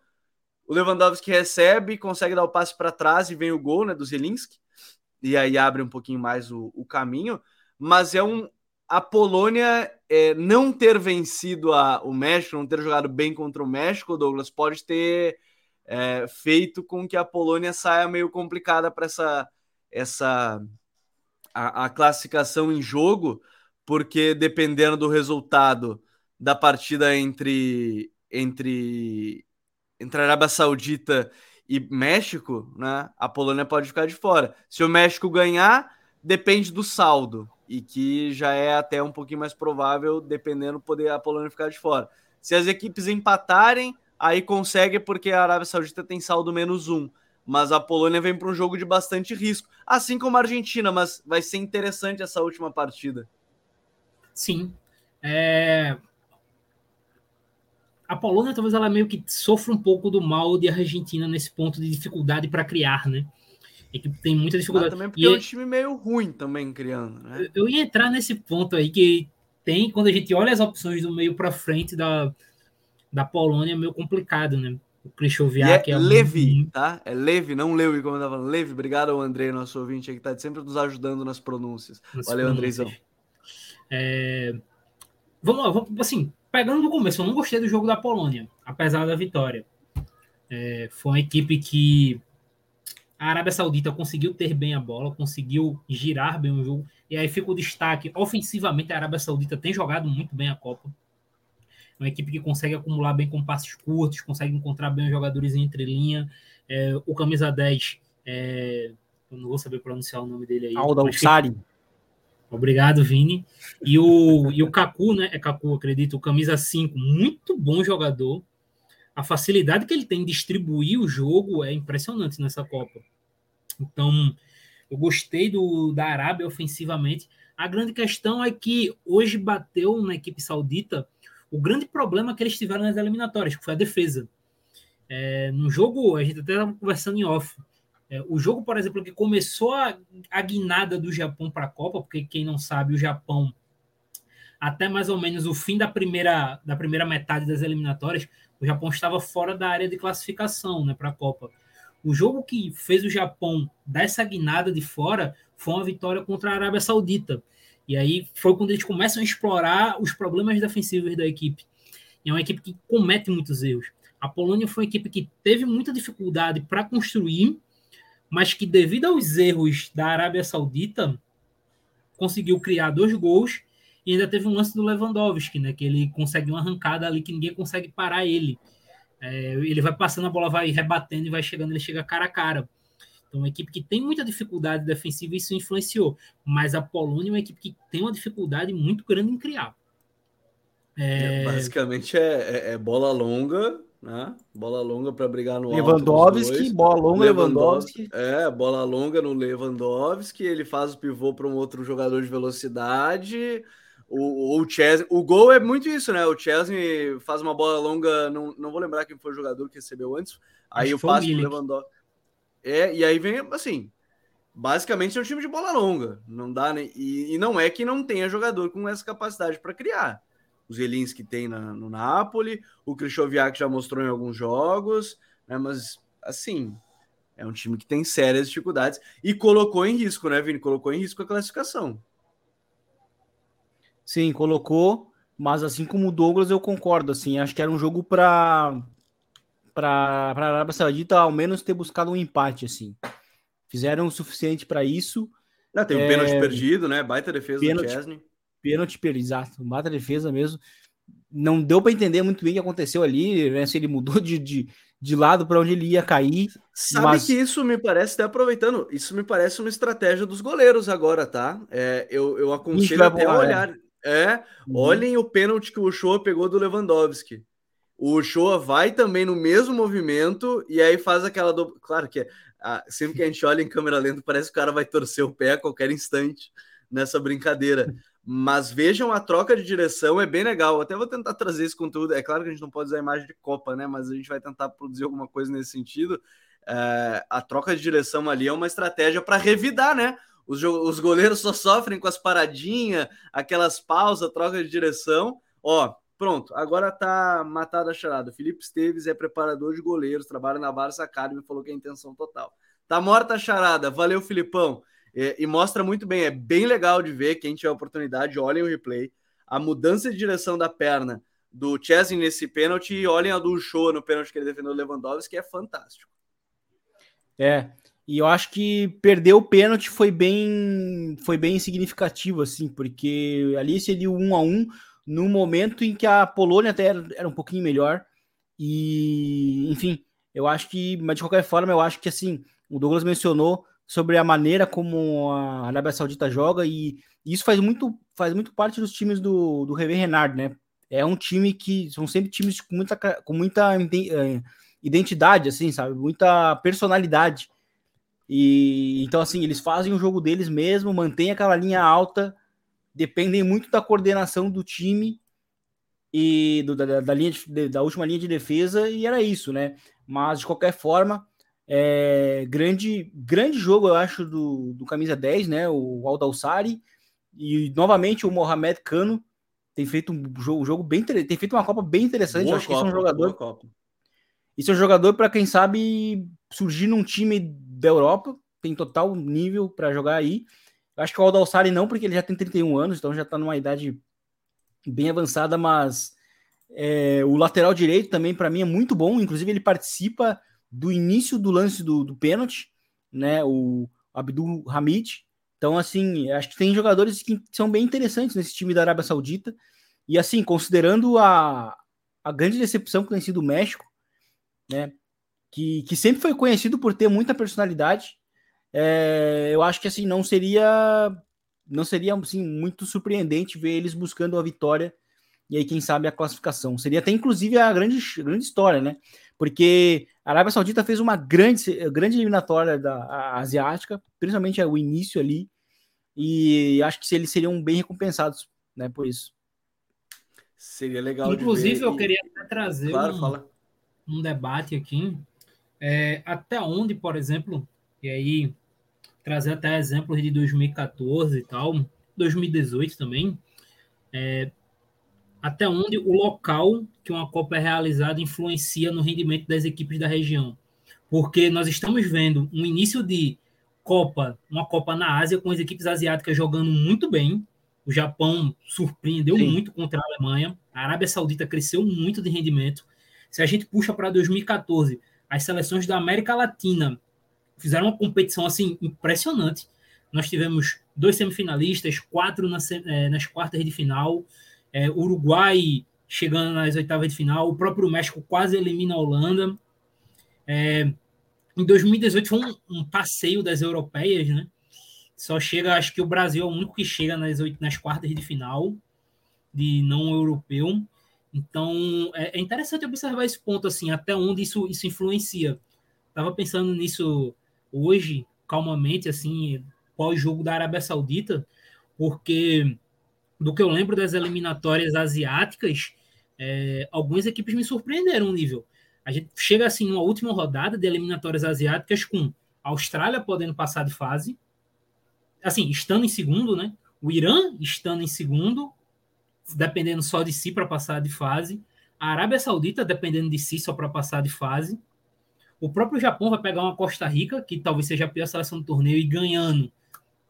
o Lewandowski recebe, consegue dar o passe para trás e vem o gol né, do Zelinski, e aí abre um pouquinho mais o, o caminho, mas é um. A Polônia é, não ter vencido a, o México, não ter jogado bem contra o México, Douglas, pode ter é, feito com que a Polônia saia meio complicada para essa, essa a, a classificação em jogo, porque dependendo do resultado da partida entre, entre, entre Arábia Saudita e México, né, a Polônia pode ficar de fora. Se o México ganhar, depende do saldo e que já é até um pouquinho mais provável, dependendo, poder a Polônia ficar de fora. Se as equipes empatarem, aí consegue porque a Arábia Saudita tem saldo menos um. Mas a Polônia vem para um jogo de bastante risco, assim como a Argentina, mas vai ser interessante essa última partida. Sim. É... A Polônia talvez ela meio que sofra um pouco do mal de Argentina nesse ponto de dificuldade para criar, né? equipe tem muita dificuldade. Mas também porque e é um time meio ruim também criando, né? Eu ia entrar nesse ponto aí que tem, quando a gente olha as opções do meio para frente da, da Polônia, é meio complicado, né? O Krychowiak é, é Levi, tá? É Levi, não Levi, como eu tava falando. Levi, obrigado ao Andrei, nosso ouvinte, que tá sempre nos ajudando nas pronúncias. Nas Valeu, pronúncias. Andreizão. É... Vamos lá, vamos, assim, pegando do começo, eu não gostei do jogo da Polônia, apesar da vitória. É, foi uma equipe que a Arábia Saudita conseguiu ter bem a bola, conseguiu girar bem o jogo. E aí fica o destaque. Ofensivamente, a Arábia Saudita tem jogado muito bem a Copa. É uma equipe que consegue acumular bem com passes curtos, consegue encontrar bem os jogadores entre linha. É, o camisa 10, é, eu não vou saber pronunciar o nome dele aí. Alda Ussari. Obrigado, Vini. E o, e o Kaku, né? É Kaku, acredito, o camisa 5, muito bom jogador a facilidade que ele tem de distribuir o jogo é impressionante nessa Copa. Então, eu gostei do, da Arábia ofensivamente. A grande questão é que hoje bateu na equipe saudita o grande problema que eles tiveram nas eliminatórias, que foi a defesa. É, no jogo, a gente até estava conversando em off. É, o jogo, por exemplo, que começou a, a guinada do Japão para a Copa, porque quem não sabe, o Japão, até mais ou menos o fim da primeira, da primeira metade das eliminatórias, o Japão estava fora da área de classificação né, para a Copa. O jogo que fez o Japão dar essa guinada de fora foi uma vitória contra a Arábia Saudita. E aí foi quando eles começam a explorar os problemas defensivos da equipe. E é uma equipe que comete muitos erros. A Polônia foi uma equipe que teve muita dificuldade para construir, mas que, devido aos erros da Arábia Saudita, conseguiu criar dois gols e ainda teve um lance do Lewandowski, né? Que ele consegue uma arrancada ali que ninguém consegue parar ele. É, ele vai passando, a bola vai rebatendo e vai chegando, ele chega cara a cara. Então, uma equipe que tem muita dificuldade defensiva, isso influenciou. Mas a Polônia é uma equipe que tem uma dificuldade muito grande em criar. É... É, basicamente é, é, é, bola longa, né? Bola longa para brigar no Lewandowski, bola longa Lewandowski. É, bola longa no Lewandowski, ele faz o pivô para um outro jogador de velocidade, o, o Chesney, o gol é muito isso, né? O Chesney faz uma bola longa, não, não vou lembrar quem foi o jogador que recebeu antes. Aí o passe pro Lewandowski. É, e aí vem assim, basicamente é um time de bola longa, não dá nem e, e não é que não tenha jogador com essa capacidade para criar. Os que tem na, no Napoli, o Krychowiak já mostrou em alguns jogos, né? Mas assim, é um time que tem sérias dificuldades e colocou em risco, né, Vini? Colocou em risco a classificação. Sim, colocou, mas assim como o Douglas, eu concordo. Assim, acho que era um jogo para para a Arábia Saudita ao menos ter buscado um empate. Assim, fizeram o suficiente para isso. Não, tem um é... pênalti perdido, né? Baita defesa pênalti, do Chesney. Pênalti exato. Baita defesa mesmo. Não deu para entender muito bem o que aconteceu ali, né? Se ele mudou de, de, de lado para onde ele ia cair. Sabe mas... que isso me parece, até aproveitando, isso me parece uma estratégia dos goleiros agora, tá? É, eu, eu aconselho até a olhar. É é, uhum. olhem o pênalti que o Shoa pegou do Lewandowski. O Shoa vai também no mesmo movimento e aí faz aquela do... Claro que ah, sempre que a gente olha em câmera lenta, parece que o cara vai torcer o pé a qualquer instante nessa brincadeira. Mas vejam a troca de direção, é bem legal. Eu até vou tentar trazer esse conteúdo. É claro que a gente não pode usar a imagem de Copa, né? Mas a gente vai tentar produzir alguma coisa nesse sentido. É, a troca de direção ali é uma estratégia para revidar, né? Os, os goleiros só sofrem com as paradinhas, aquelas pausas, troca de direção. Ó, pronto, agora tá matada a charada. Felipe Esteves é preparador de goleiros, trabalha na Barça Academy, falou que é intenção total. Tá morta a charada, valeu, Filipão. É, e mostra muito bem, é bem legal de ver. Quem tiver oportunidade, olhem o replay. A mudança de direção da perna do Chesney nesse pênalti e olhem a do Show no pênalti que ele defendeu Lewandowski, que é fantástico. É, e eu acho que perder o pênalti foi bem, foi bem significativo, assim, porque ali seria um a um no momento em que a Polônia até era, era um pouquinho melhor. E, enfim, eu acho que, mas de qualquer forma, eu acho que assim, o Douglas mencionou, sobre a maneira como a Arábia Saudita joga e isso faz muito, faz muito parte dos times do, do Revé Renard, né? É um time que são sempre times com muita, com muita eh, identidade, assim, sabe? Muita personalidade. E então, assim, eles fazem o jogo deles mesmo, mantêm aquela linha alta, dependem muito da coordenação do time e do, da, da, linha de, da última linha de defesa, e era isso, né? Mas de qualquer forma, é, grande, grande jogo, eu acho, do, do camisa 10, né? O Aldalsari e novamente o Mohamed Cano tem feito um jogo, um jogo bem tem feito uma Copa bem interessante. Boa eu acho Copa, que esse é um jogador. Isso é um jogador para quem sabe surgir num time da Europa, tem total nível para jogar aí. Eu acho que o Aldalsari não, porque ele já tem 31 anos, então já está numa idade bem avançada, mas é, o lateral direito também para mim é muito bom. Inclusive ele participa do início do lance do, do pênalti, né? O Abdul Hamid. Então, assim, acho que tem jogadores que são bem interessantes nesse time da Arábia Saudita. E, assim, considerando a, a grande decepção que tem sido o México, né? Que, que sempre foi conhecido por ter muita personalidade. É, eu acho que, assim, não seria não seria assim, muito surpreendente ver eles buscando a vitória e aí, quem sabe, a classificação. Seria até, inclusive, a grande, grande história, né? Porque a Arábia Saudita fez uma grande, grande eliminatória da asiática, principalmente o início ali, e acho que eles seriam bem recompensados, né, por isso. Seria legal. Inclusive, eu queria trazer claro, um, um, debate aqui. É, até onde, por exemplo, e aí trazer até exemplos de 2014 e tal, 2018 também, é, até onde o local que uma Copa é realizada influencia no rendimento das equipes da região. Porque nós estamos vendo um início de Copa, uma Copa na Ásia, com as equipes asiáticas jogando muito bem. O Japão surpreendeu Sim. muito contra a Alemanha. A Arábia Saudita cresceu muito de rendimento. Se a gente puxa para 2014, as seleções da América Latina fizeram uma competição assim impressionante. Nós tivemos dois semifinalistas, quatro nas, é, nas quartas de final é, Uruguai chegando nas oitavas de final, o próprio México quase elimina a Holanda. É, em 2018 foi um, um, passeio das europeias, né? Só chega, acho que o Brasil é o único que chega nas, nas quartas de final de não europeu. Então é, é interessante observar esse ponto, assim, até onde isso, isso influencia. Tava pensando nisso hoje, calmamente, assim, pós-jogo da Arábia Saudita, porque do que eu lembro das eliminatórias asiáticas, é, algumas equipes me surpreenderam o nível. A gente chega assim numa última rodada de eliminatórias asiáticas com a Austrália podendo passar de fase, assim, estando em segundo, né? O Irã estando em segundo, dependendo só de si para passar de fase. A Arábia Saudita dependendo de si só para passar de fase. O próprio Japão vai pegar uma Costa Rica, que talvez seja a pior seleção do torneio, e ganhando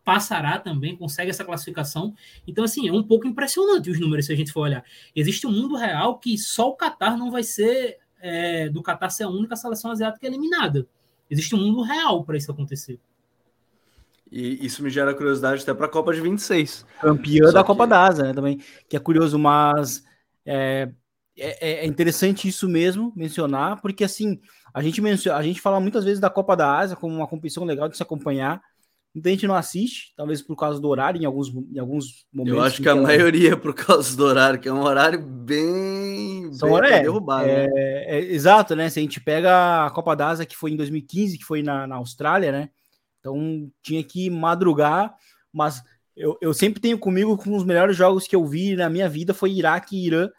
passará também, consegue essa classificação. Então, assim, é um pouco impressionante os números se a gente for olhar. Existe um mundo real que só o Qatar não vai ser, é, do Qatar ser a única seleção asiática eliminada. Existe um mundo real para isso acontecer. E isso me gera curiosidade até para a Copa de 26. Campeã Só da que... Copa da Asa, né, também, que é curioso, mas é, é, é, interessante isso mesmo mencionar, porque assim, a gente, menciona, a gente fala muitas vezes da Copa da Ásia como uma competição legal de se acompanhar, Muita gente não assiste, talvez por causa do horário, em alguns, em alguns momentos. Eu acho que a ela... maioria é por causa do horário, que é um horário bem, São bem é, derrubar, é, né? é, exato, né? Se a gente pega a Copa da Asa, que foi em 2015, que foi na, na Austrália, né? Então tinha que madrugar, mas eu, eu sempre tenho comigo com os melhores jogos que eu vi na minha vida foi Iraque e Irã,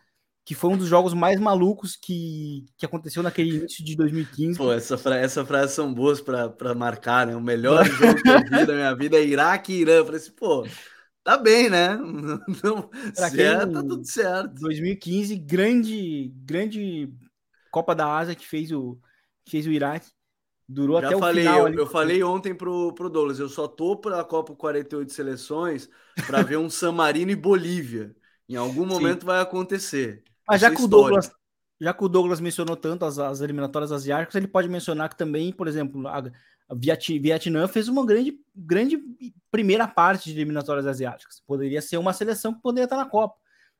que foi um dos jogos mais malucos que, que aconteceu naquele início de 2015. Pô, essa, fra essa frase são boas para marcar, né? O melhor jogo que eu vi da minha vida é Iraque e Irã. Eu falei assim, pô, tá bem, né? Não, certo, tá tudo certo. 2015, grande, grande Copa da Ásia que fez o, que fez o Iraque. Durou Já até falei, o final. Eu, ali. eu falei ontem pro, pro Douglas, eu só tô para a Copa 48 seleções para ver um San Marino e Bolívia. Em algum momento Sim. vai acontecer. Mas já que, o Douglas, já que o Douglas mencionou tanto as, as eliminatórias asiáticas, ele pode mencionar que também, por exemplo, a, a Vietnã fez uma grande, grande primeira parte de eliminatórias asiáticas. Poderia ser uma seleção que poderia estar na Copa.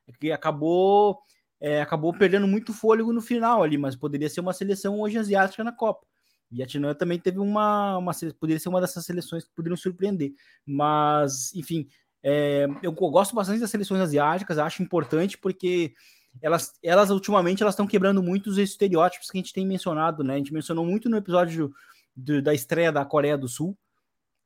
É que acabou, é, acabou perdendo muito fôlego no final ali, mas poderia ser uma seleção hoje asiática na Copa. Vietnã também teve uma, uma poderia ser uma dessas seleções que poderiam surpreender, mas enfim, é, eu gosto bastante das seleções asiáticas, acho importante porque elas, elas ultimamente elas estão quebrando muitos estereótipos que a gente tem mencionado, né? A gente mencionou muito no episódio do, da estreia da Coreia do Sul,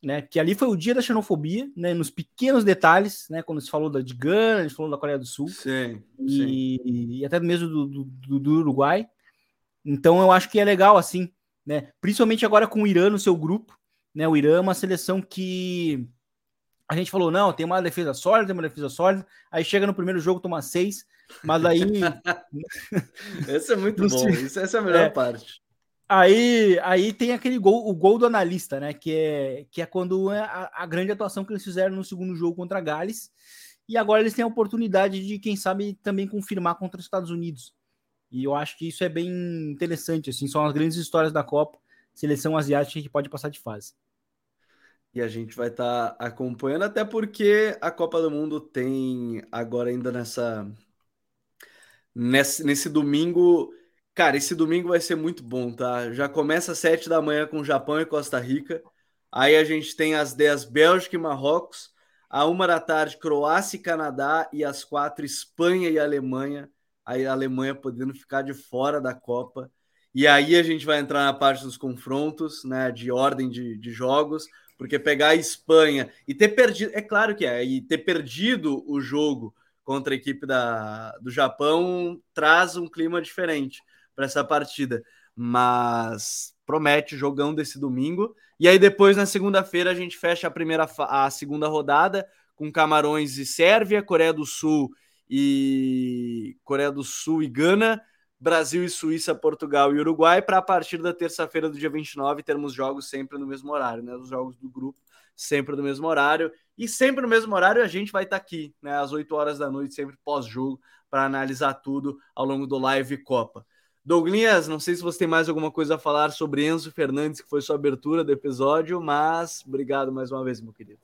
né? Que ali foi o dia da xenofobia, né? Nos pequenos detalhes, né? Quando se falou da, de Gana, a gente falou da Coreia do Sul, sim, e, sim. e até mesmo do, do, do, Uruguai. Então eu acho que é legal assim, né? Principalmente agora com o Irã no seu grupo, né? O Irã é uma seleção que a gente falou, não, tem uma defesa sólida, tem uma defesa sólida. Aí chega no primeiro jogo, toma seis. Mas aí. Esse é muito bom. Isso, essa é a melhor é. parte. Aí, aí tem aquele gol, o gol do analista, né? Que é, que é quando é a, a grande atuação que eles fizeram no segundo jogo contra a Gales. E agora eles têm a oportunidade de, quem sabe, também confirmar contra os Estados Unidos. E eu acho que isso é bem interessante. Assim, são as grandes histórias da Copa. Seleção asiática que pode passar de fase. E a gente vai estar tá acompanhando, até porque a Copa do Mundo tem agora ainda nessa nesse, nesse domingo. Cara, esse domingo vai ser muito bom, tá? Já começa às 7 da manhã com Japão e Costa Rica. Aí a gente tem às 10 Bélgica e Marrocos. À uma da tarde, Croácia e Canadá. E às quatro, Espanha e Alemanha. Aí a Alemanha podendo ficar de fora da Copa. E aí a gente vai entrar na parte dos confrontos, né? De ordem de, de jogos. Porque pegar a Espanha e ter perdido. É claro que é, e ter perdido o jogo contra a equipe da, do Japão traz um clima diferente para essa partida. Mas promete jogão desse domingo. E aí depois na segunda-feira a gente fecha a primeira a segunda rodada com Camarões e Sérvia, Coreia do Sul e Coreia do Sul e Gana, Brasil e Suíça, Portugal e Uruguai, para a partir da terça-feira do dia 29 termos jogos sempre no mesmo horário, né? Os jogos do grupo sempre no mesmo horário. E sempre no mesmo horário a gente vai estar tá aqui, né, às 8 horas da noite, sempre pós-jogo, para analisar tudo ao longo do Live Copa. Douglas, não sei se você tem mais alguma coisa a falar sobre Enzo Fernandes, que foi sua abertura do episódio, mas obrigado mais uma vez, meu querido.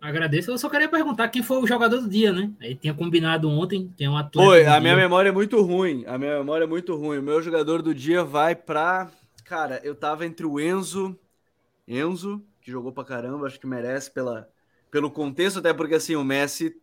Agradeço. Eu só queria perguntar quem foi o jogador do dia, né? Aí tinha combinado ontem, é um atleta. Foi, a minha memória é muito ruim. A minha memória é muito ruim. O meu jogador do dia vai para. Cara, eu tava entre o Enzo. Enzo, que jogou pra caramba, acho que merece pela, pelo contexto, até porque assim, o Messi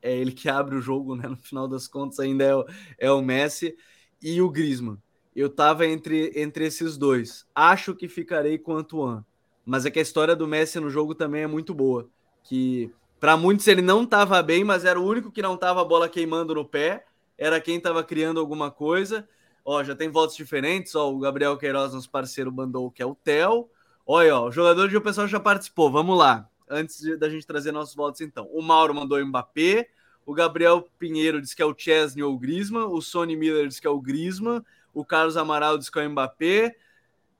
é ele que abre o jogo, né? No final das contas, ainda é o, é o Messi e o Griezmann. Eu tava entre, entre esses dois. Acho que ficarei com o Antoine. Mas é que a história do Messi no jogo também é muito boa. Que para muitos ele não tava bem, mas era o único que não tava a bola queimando no pé. Era quem tava criando alguma coisa. Ó, já tem votos diferentes. Ó, o Gabriel Queiroz, nosso parceiro, mandou que é o Theo. Olha, ó, o jogador de o pessoal já participou. Vamos lá. Antes da gente trazer nossos votos, então. O Mauro mandou o Mbappé. O Gabriel Pinheiro disse que é o Chesney ou o Griezmann. O Sony Miller disse que é o Griezmann. O Carlos Amaral disse que é o Mbappé.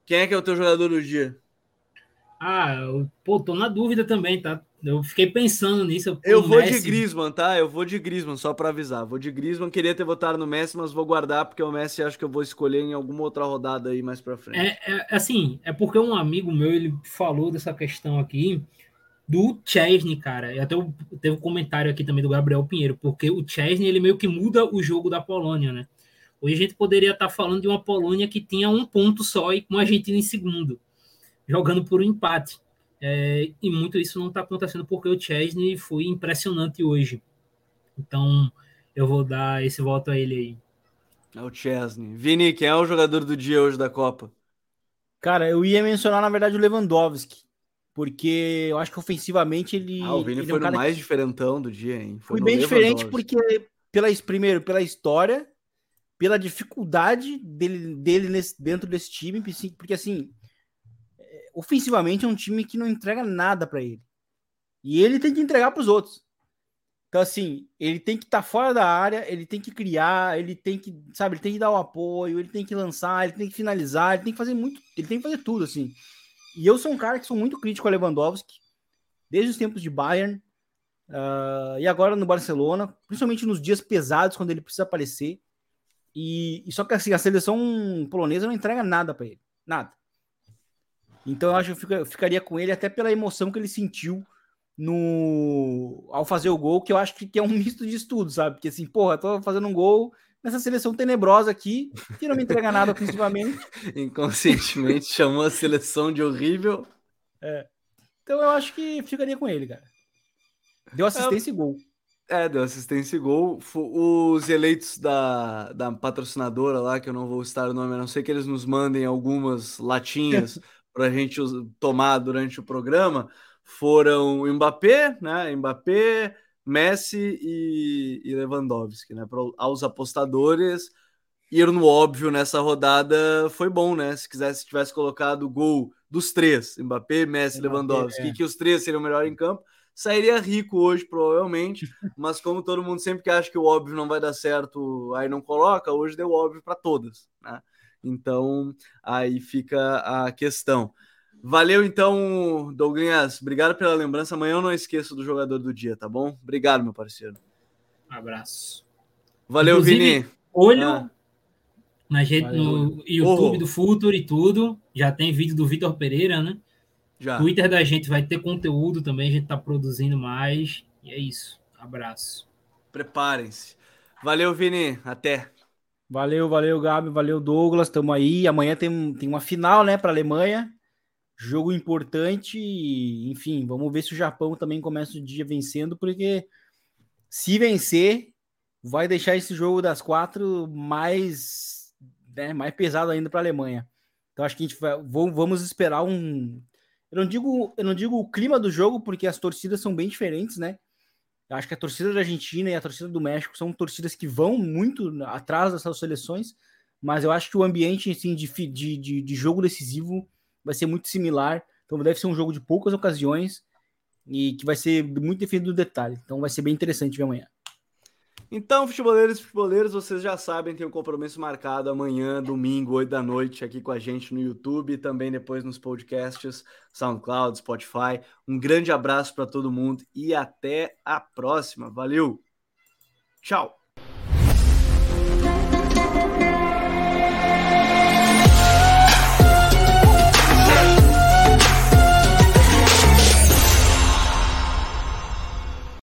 Quem é que é o teu jogador do dia? Ah, eu, pô, tô na dúvida também, tá? Eu fiquei pensando nisso. Eu vou Messi... de Griezmann, tá? Eu vou de Griezmann, só para avisar. Vou de Griezmann, queria ter votado no Messi, mas vou guardar porque o Messi acho que eu vou escolher em alguma outra rodada aí mais para frente. É, é, assim, é porque um amigo meu, ele falou dessa questão aqui do Chesney, cara. E até teve um comentário aqui também do Gabriel Pinheiro, porque o Chesney, ele meio que muda o jogo da Polônia, né? Hoje a gente poderia estar falando de uma Polônia que tinha um ponto só e com a Argentina em segundo, jogando por um empate. É, e muito isso não está acontecendo porque o Chesney foi impressionante hoje. Então, eu vou dar esse voto a ele aí. É o Chesney. Vini, quem é o jogador do dia hoje da Copa? Cara, eu ia mencionar, na verdade, o Lewandowski. Porque eu acho que ofensivamente ele. Ah, o Vini ele foi é um o mais que... diferentão do dia, hein? Foi, foi bem diferente porque, pela, primeiro, pela história, pela dificuldade dele, dele nesse, dentro desse time, porque assim, ofensivamente é um time que não entrega nada para ele. E ele tem que entregar para os outros. Então, assim, ele tem que estar tá fora da área, ele tem que criar, ele tem que, sabe, ele tem que dar o apoio, ele tem que lançar, ele tem que finalizar, ele tem que fazer muito, ele tem que fazer tudo, assim. E eu sou um cara que sou muito crítico a Lewandowski, desde os tempos de Bayern, uh, e agora no Barcelona, principalmente nos dias pesados, quando ele precisa aparecer. E, e só que assim, a seleção polonesa não entrega nada para ele, nada. Então eu acho que eu ficaria com ele até pela emoção que ele sentiu no ao fazer o gol, que eu acho que é um misto de estudo, sabe? Porque assim, porra, tô fazendo um gol, nessa seleção tenebrosa aqui, que não me entrega nada ofensivamente. Inconscientemente chamou a seleção de horrível. É. Então eu acho que ficaria com ele, cara. Deu assistência é, e gol. É, deu assistência e gol. Os eleitos da, da patrocinadora lá, que eu não vou citar o nome, a não ser que eles nos mandem algumas latinhas para a gente tomar durante o programa, foram Mbappé, né? Mbappé, Messi e, e Lewandowski, né? Para aos apostadores ir no óbvio nessa rodada foi bom, né? Se quisesse, tivesse colocado o gol dos três, Mbappé, Messi, Mbappé, Lewandowski, é. que os três seriam melhor em campo, sairia rico hoje, provavelmente. Mas como todo mundo sempre que acha que o óbvio não vai dar certo, aí não coloca, hoje deu óbvio para todas, né? Então aí fica a questão. Valeu então, Douglas. Obrigado pela lembrança. Amanhã eu não esqueço do jogador do dia, tá bom? Obrigado, meu parceiro. abraço. Valeu, Inclusive, Vini. Olho ah. na gente, no YouTube oh. do Futuro e tudo. Já tem vídeo do Vitor Pereira, né? Já. Twitter da gente vai ter conteúdo também. A gente tá produzindo mais. E é isso. Abraço. Preparem-se. Valeu, Vini. Até. Valeu, valeu, Gabi. Valeu, Douglas. Tamo aí. Amanhã tem, tem uma final, né, para Alemanha. Jogo importante, enfim, vamos ver se o Japão também começa o dia vencendo, porque se vencer, vai deixar esse jogo das quatro mais, né, mais pesado ainda para a Alemanha. Então acho que a gente vai, vamos esperar um. Eu não digo, eu não digo o clima do jogo, porque as torcidas são bem diferentes, né? Eu acho que a torcida da Argentina e a torcida do México são torcidas que vão muito atrás dessas seleções, mas eu acho que o ambiente assim, de, de, de, de jogo decisivo vai ser muito similar. Então deve ser um jogo de poucas ocasiões e que vai ser muito definido no detalhe. Então vai ser bem interessante ver amanhã. Então, futeboleiros e futeboleiros, vocês já sabem, tem um compromisso marcado amanhã, domingo, 8 da noite, aqui com a gente no YouTube e também depois nos podcasts, SoundCloud, Spotify. Um grande abraço para todo mundo e até a próxima. Valeu! Tchau!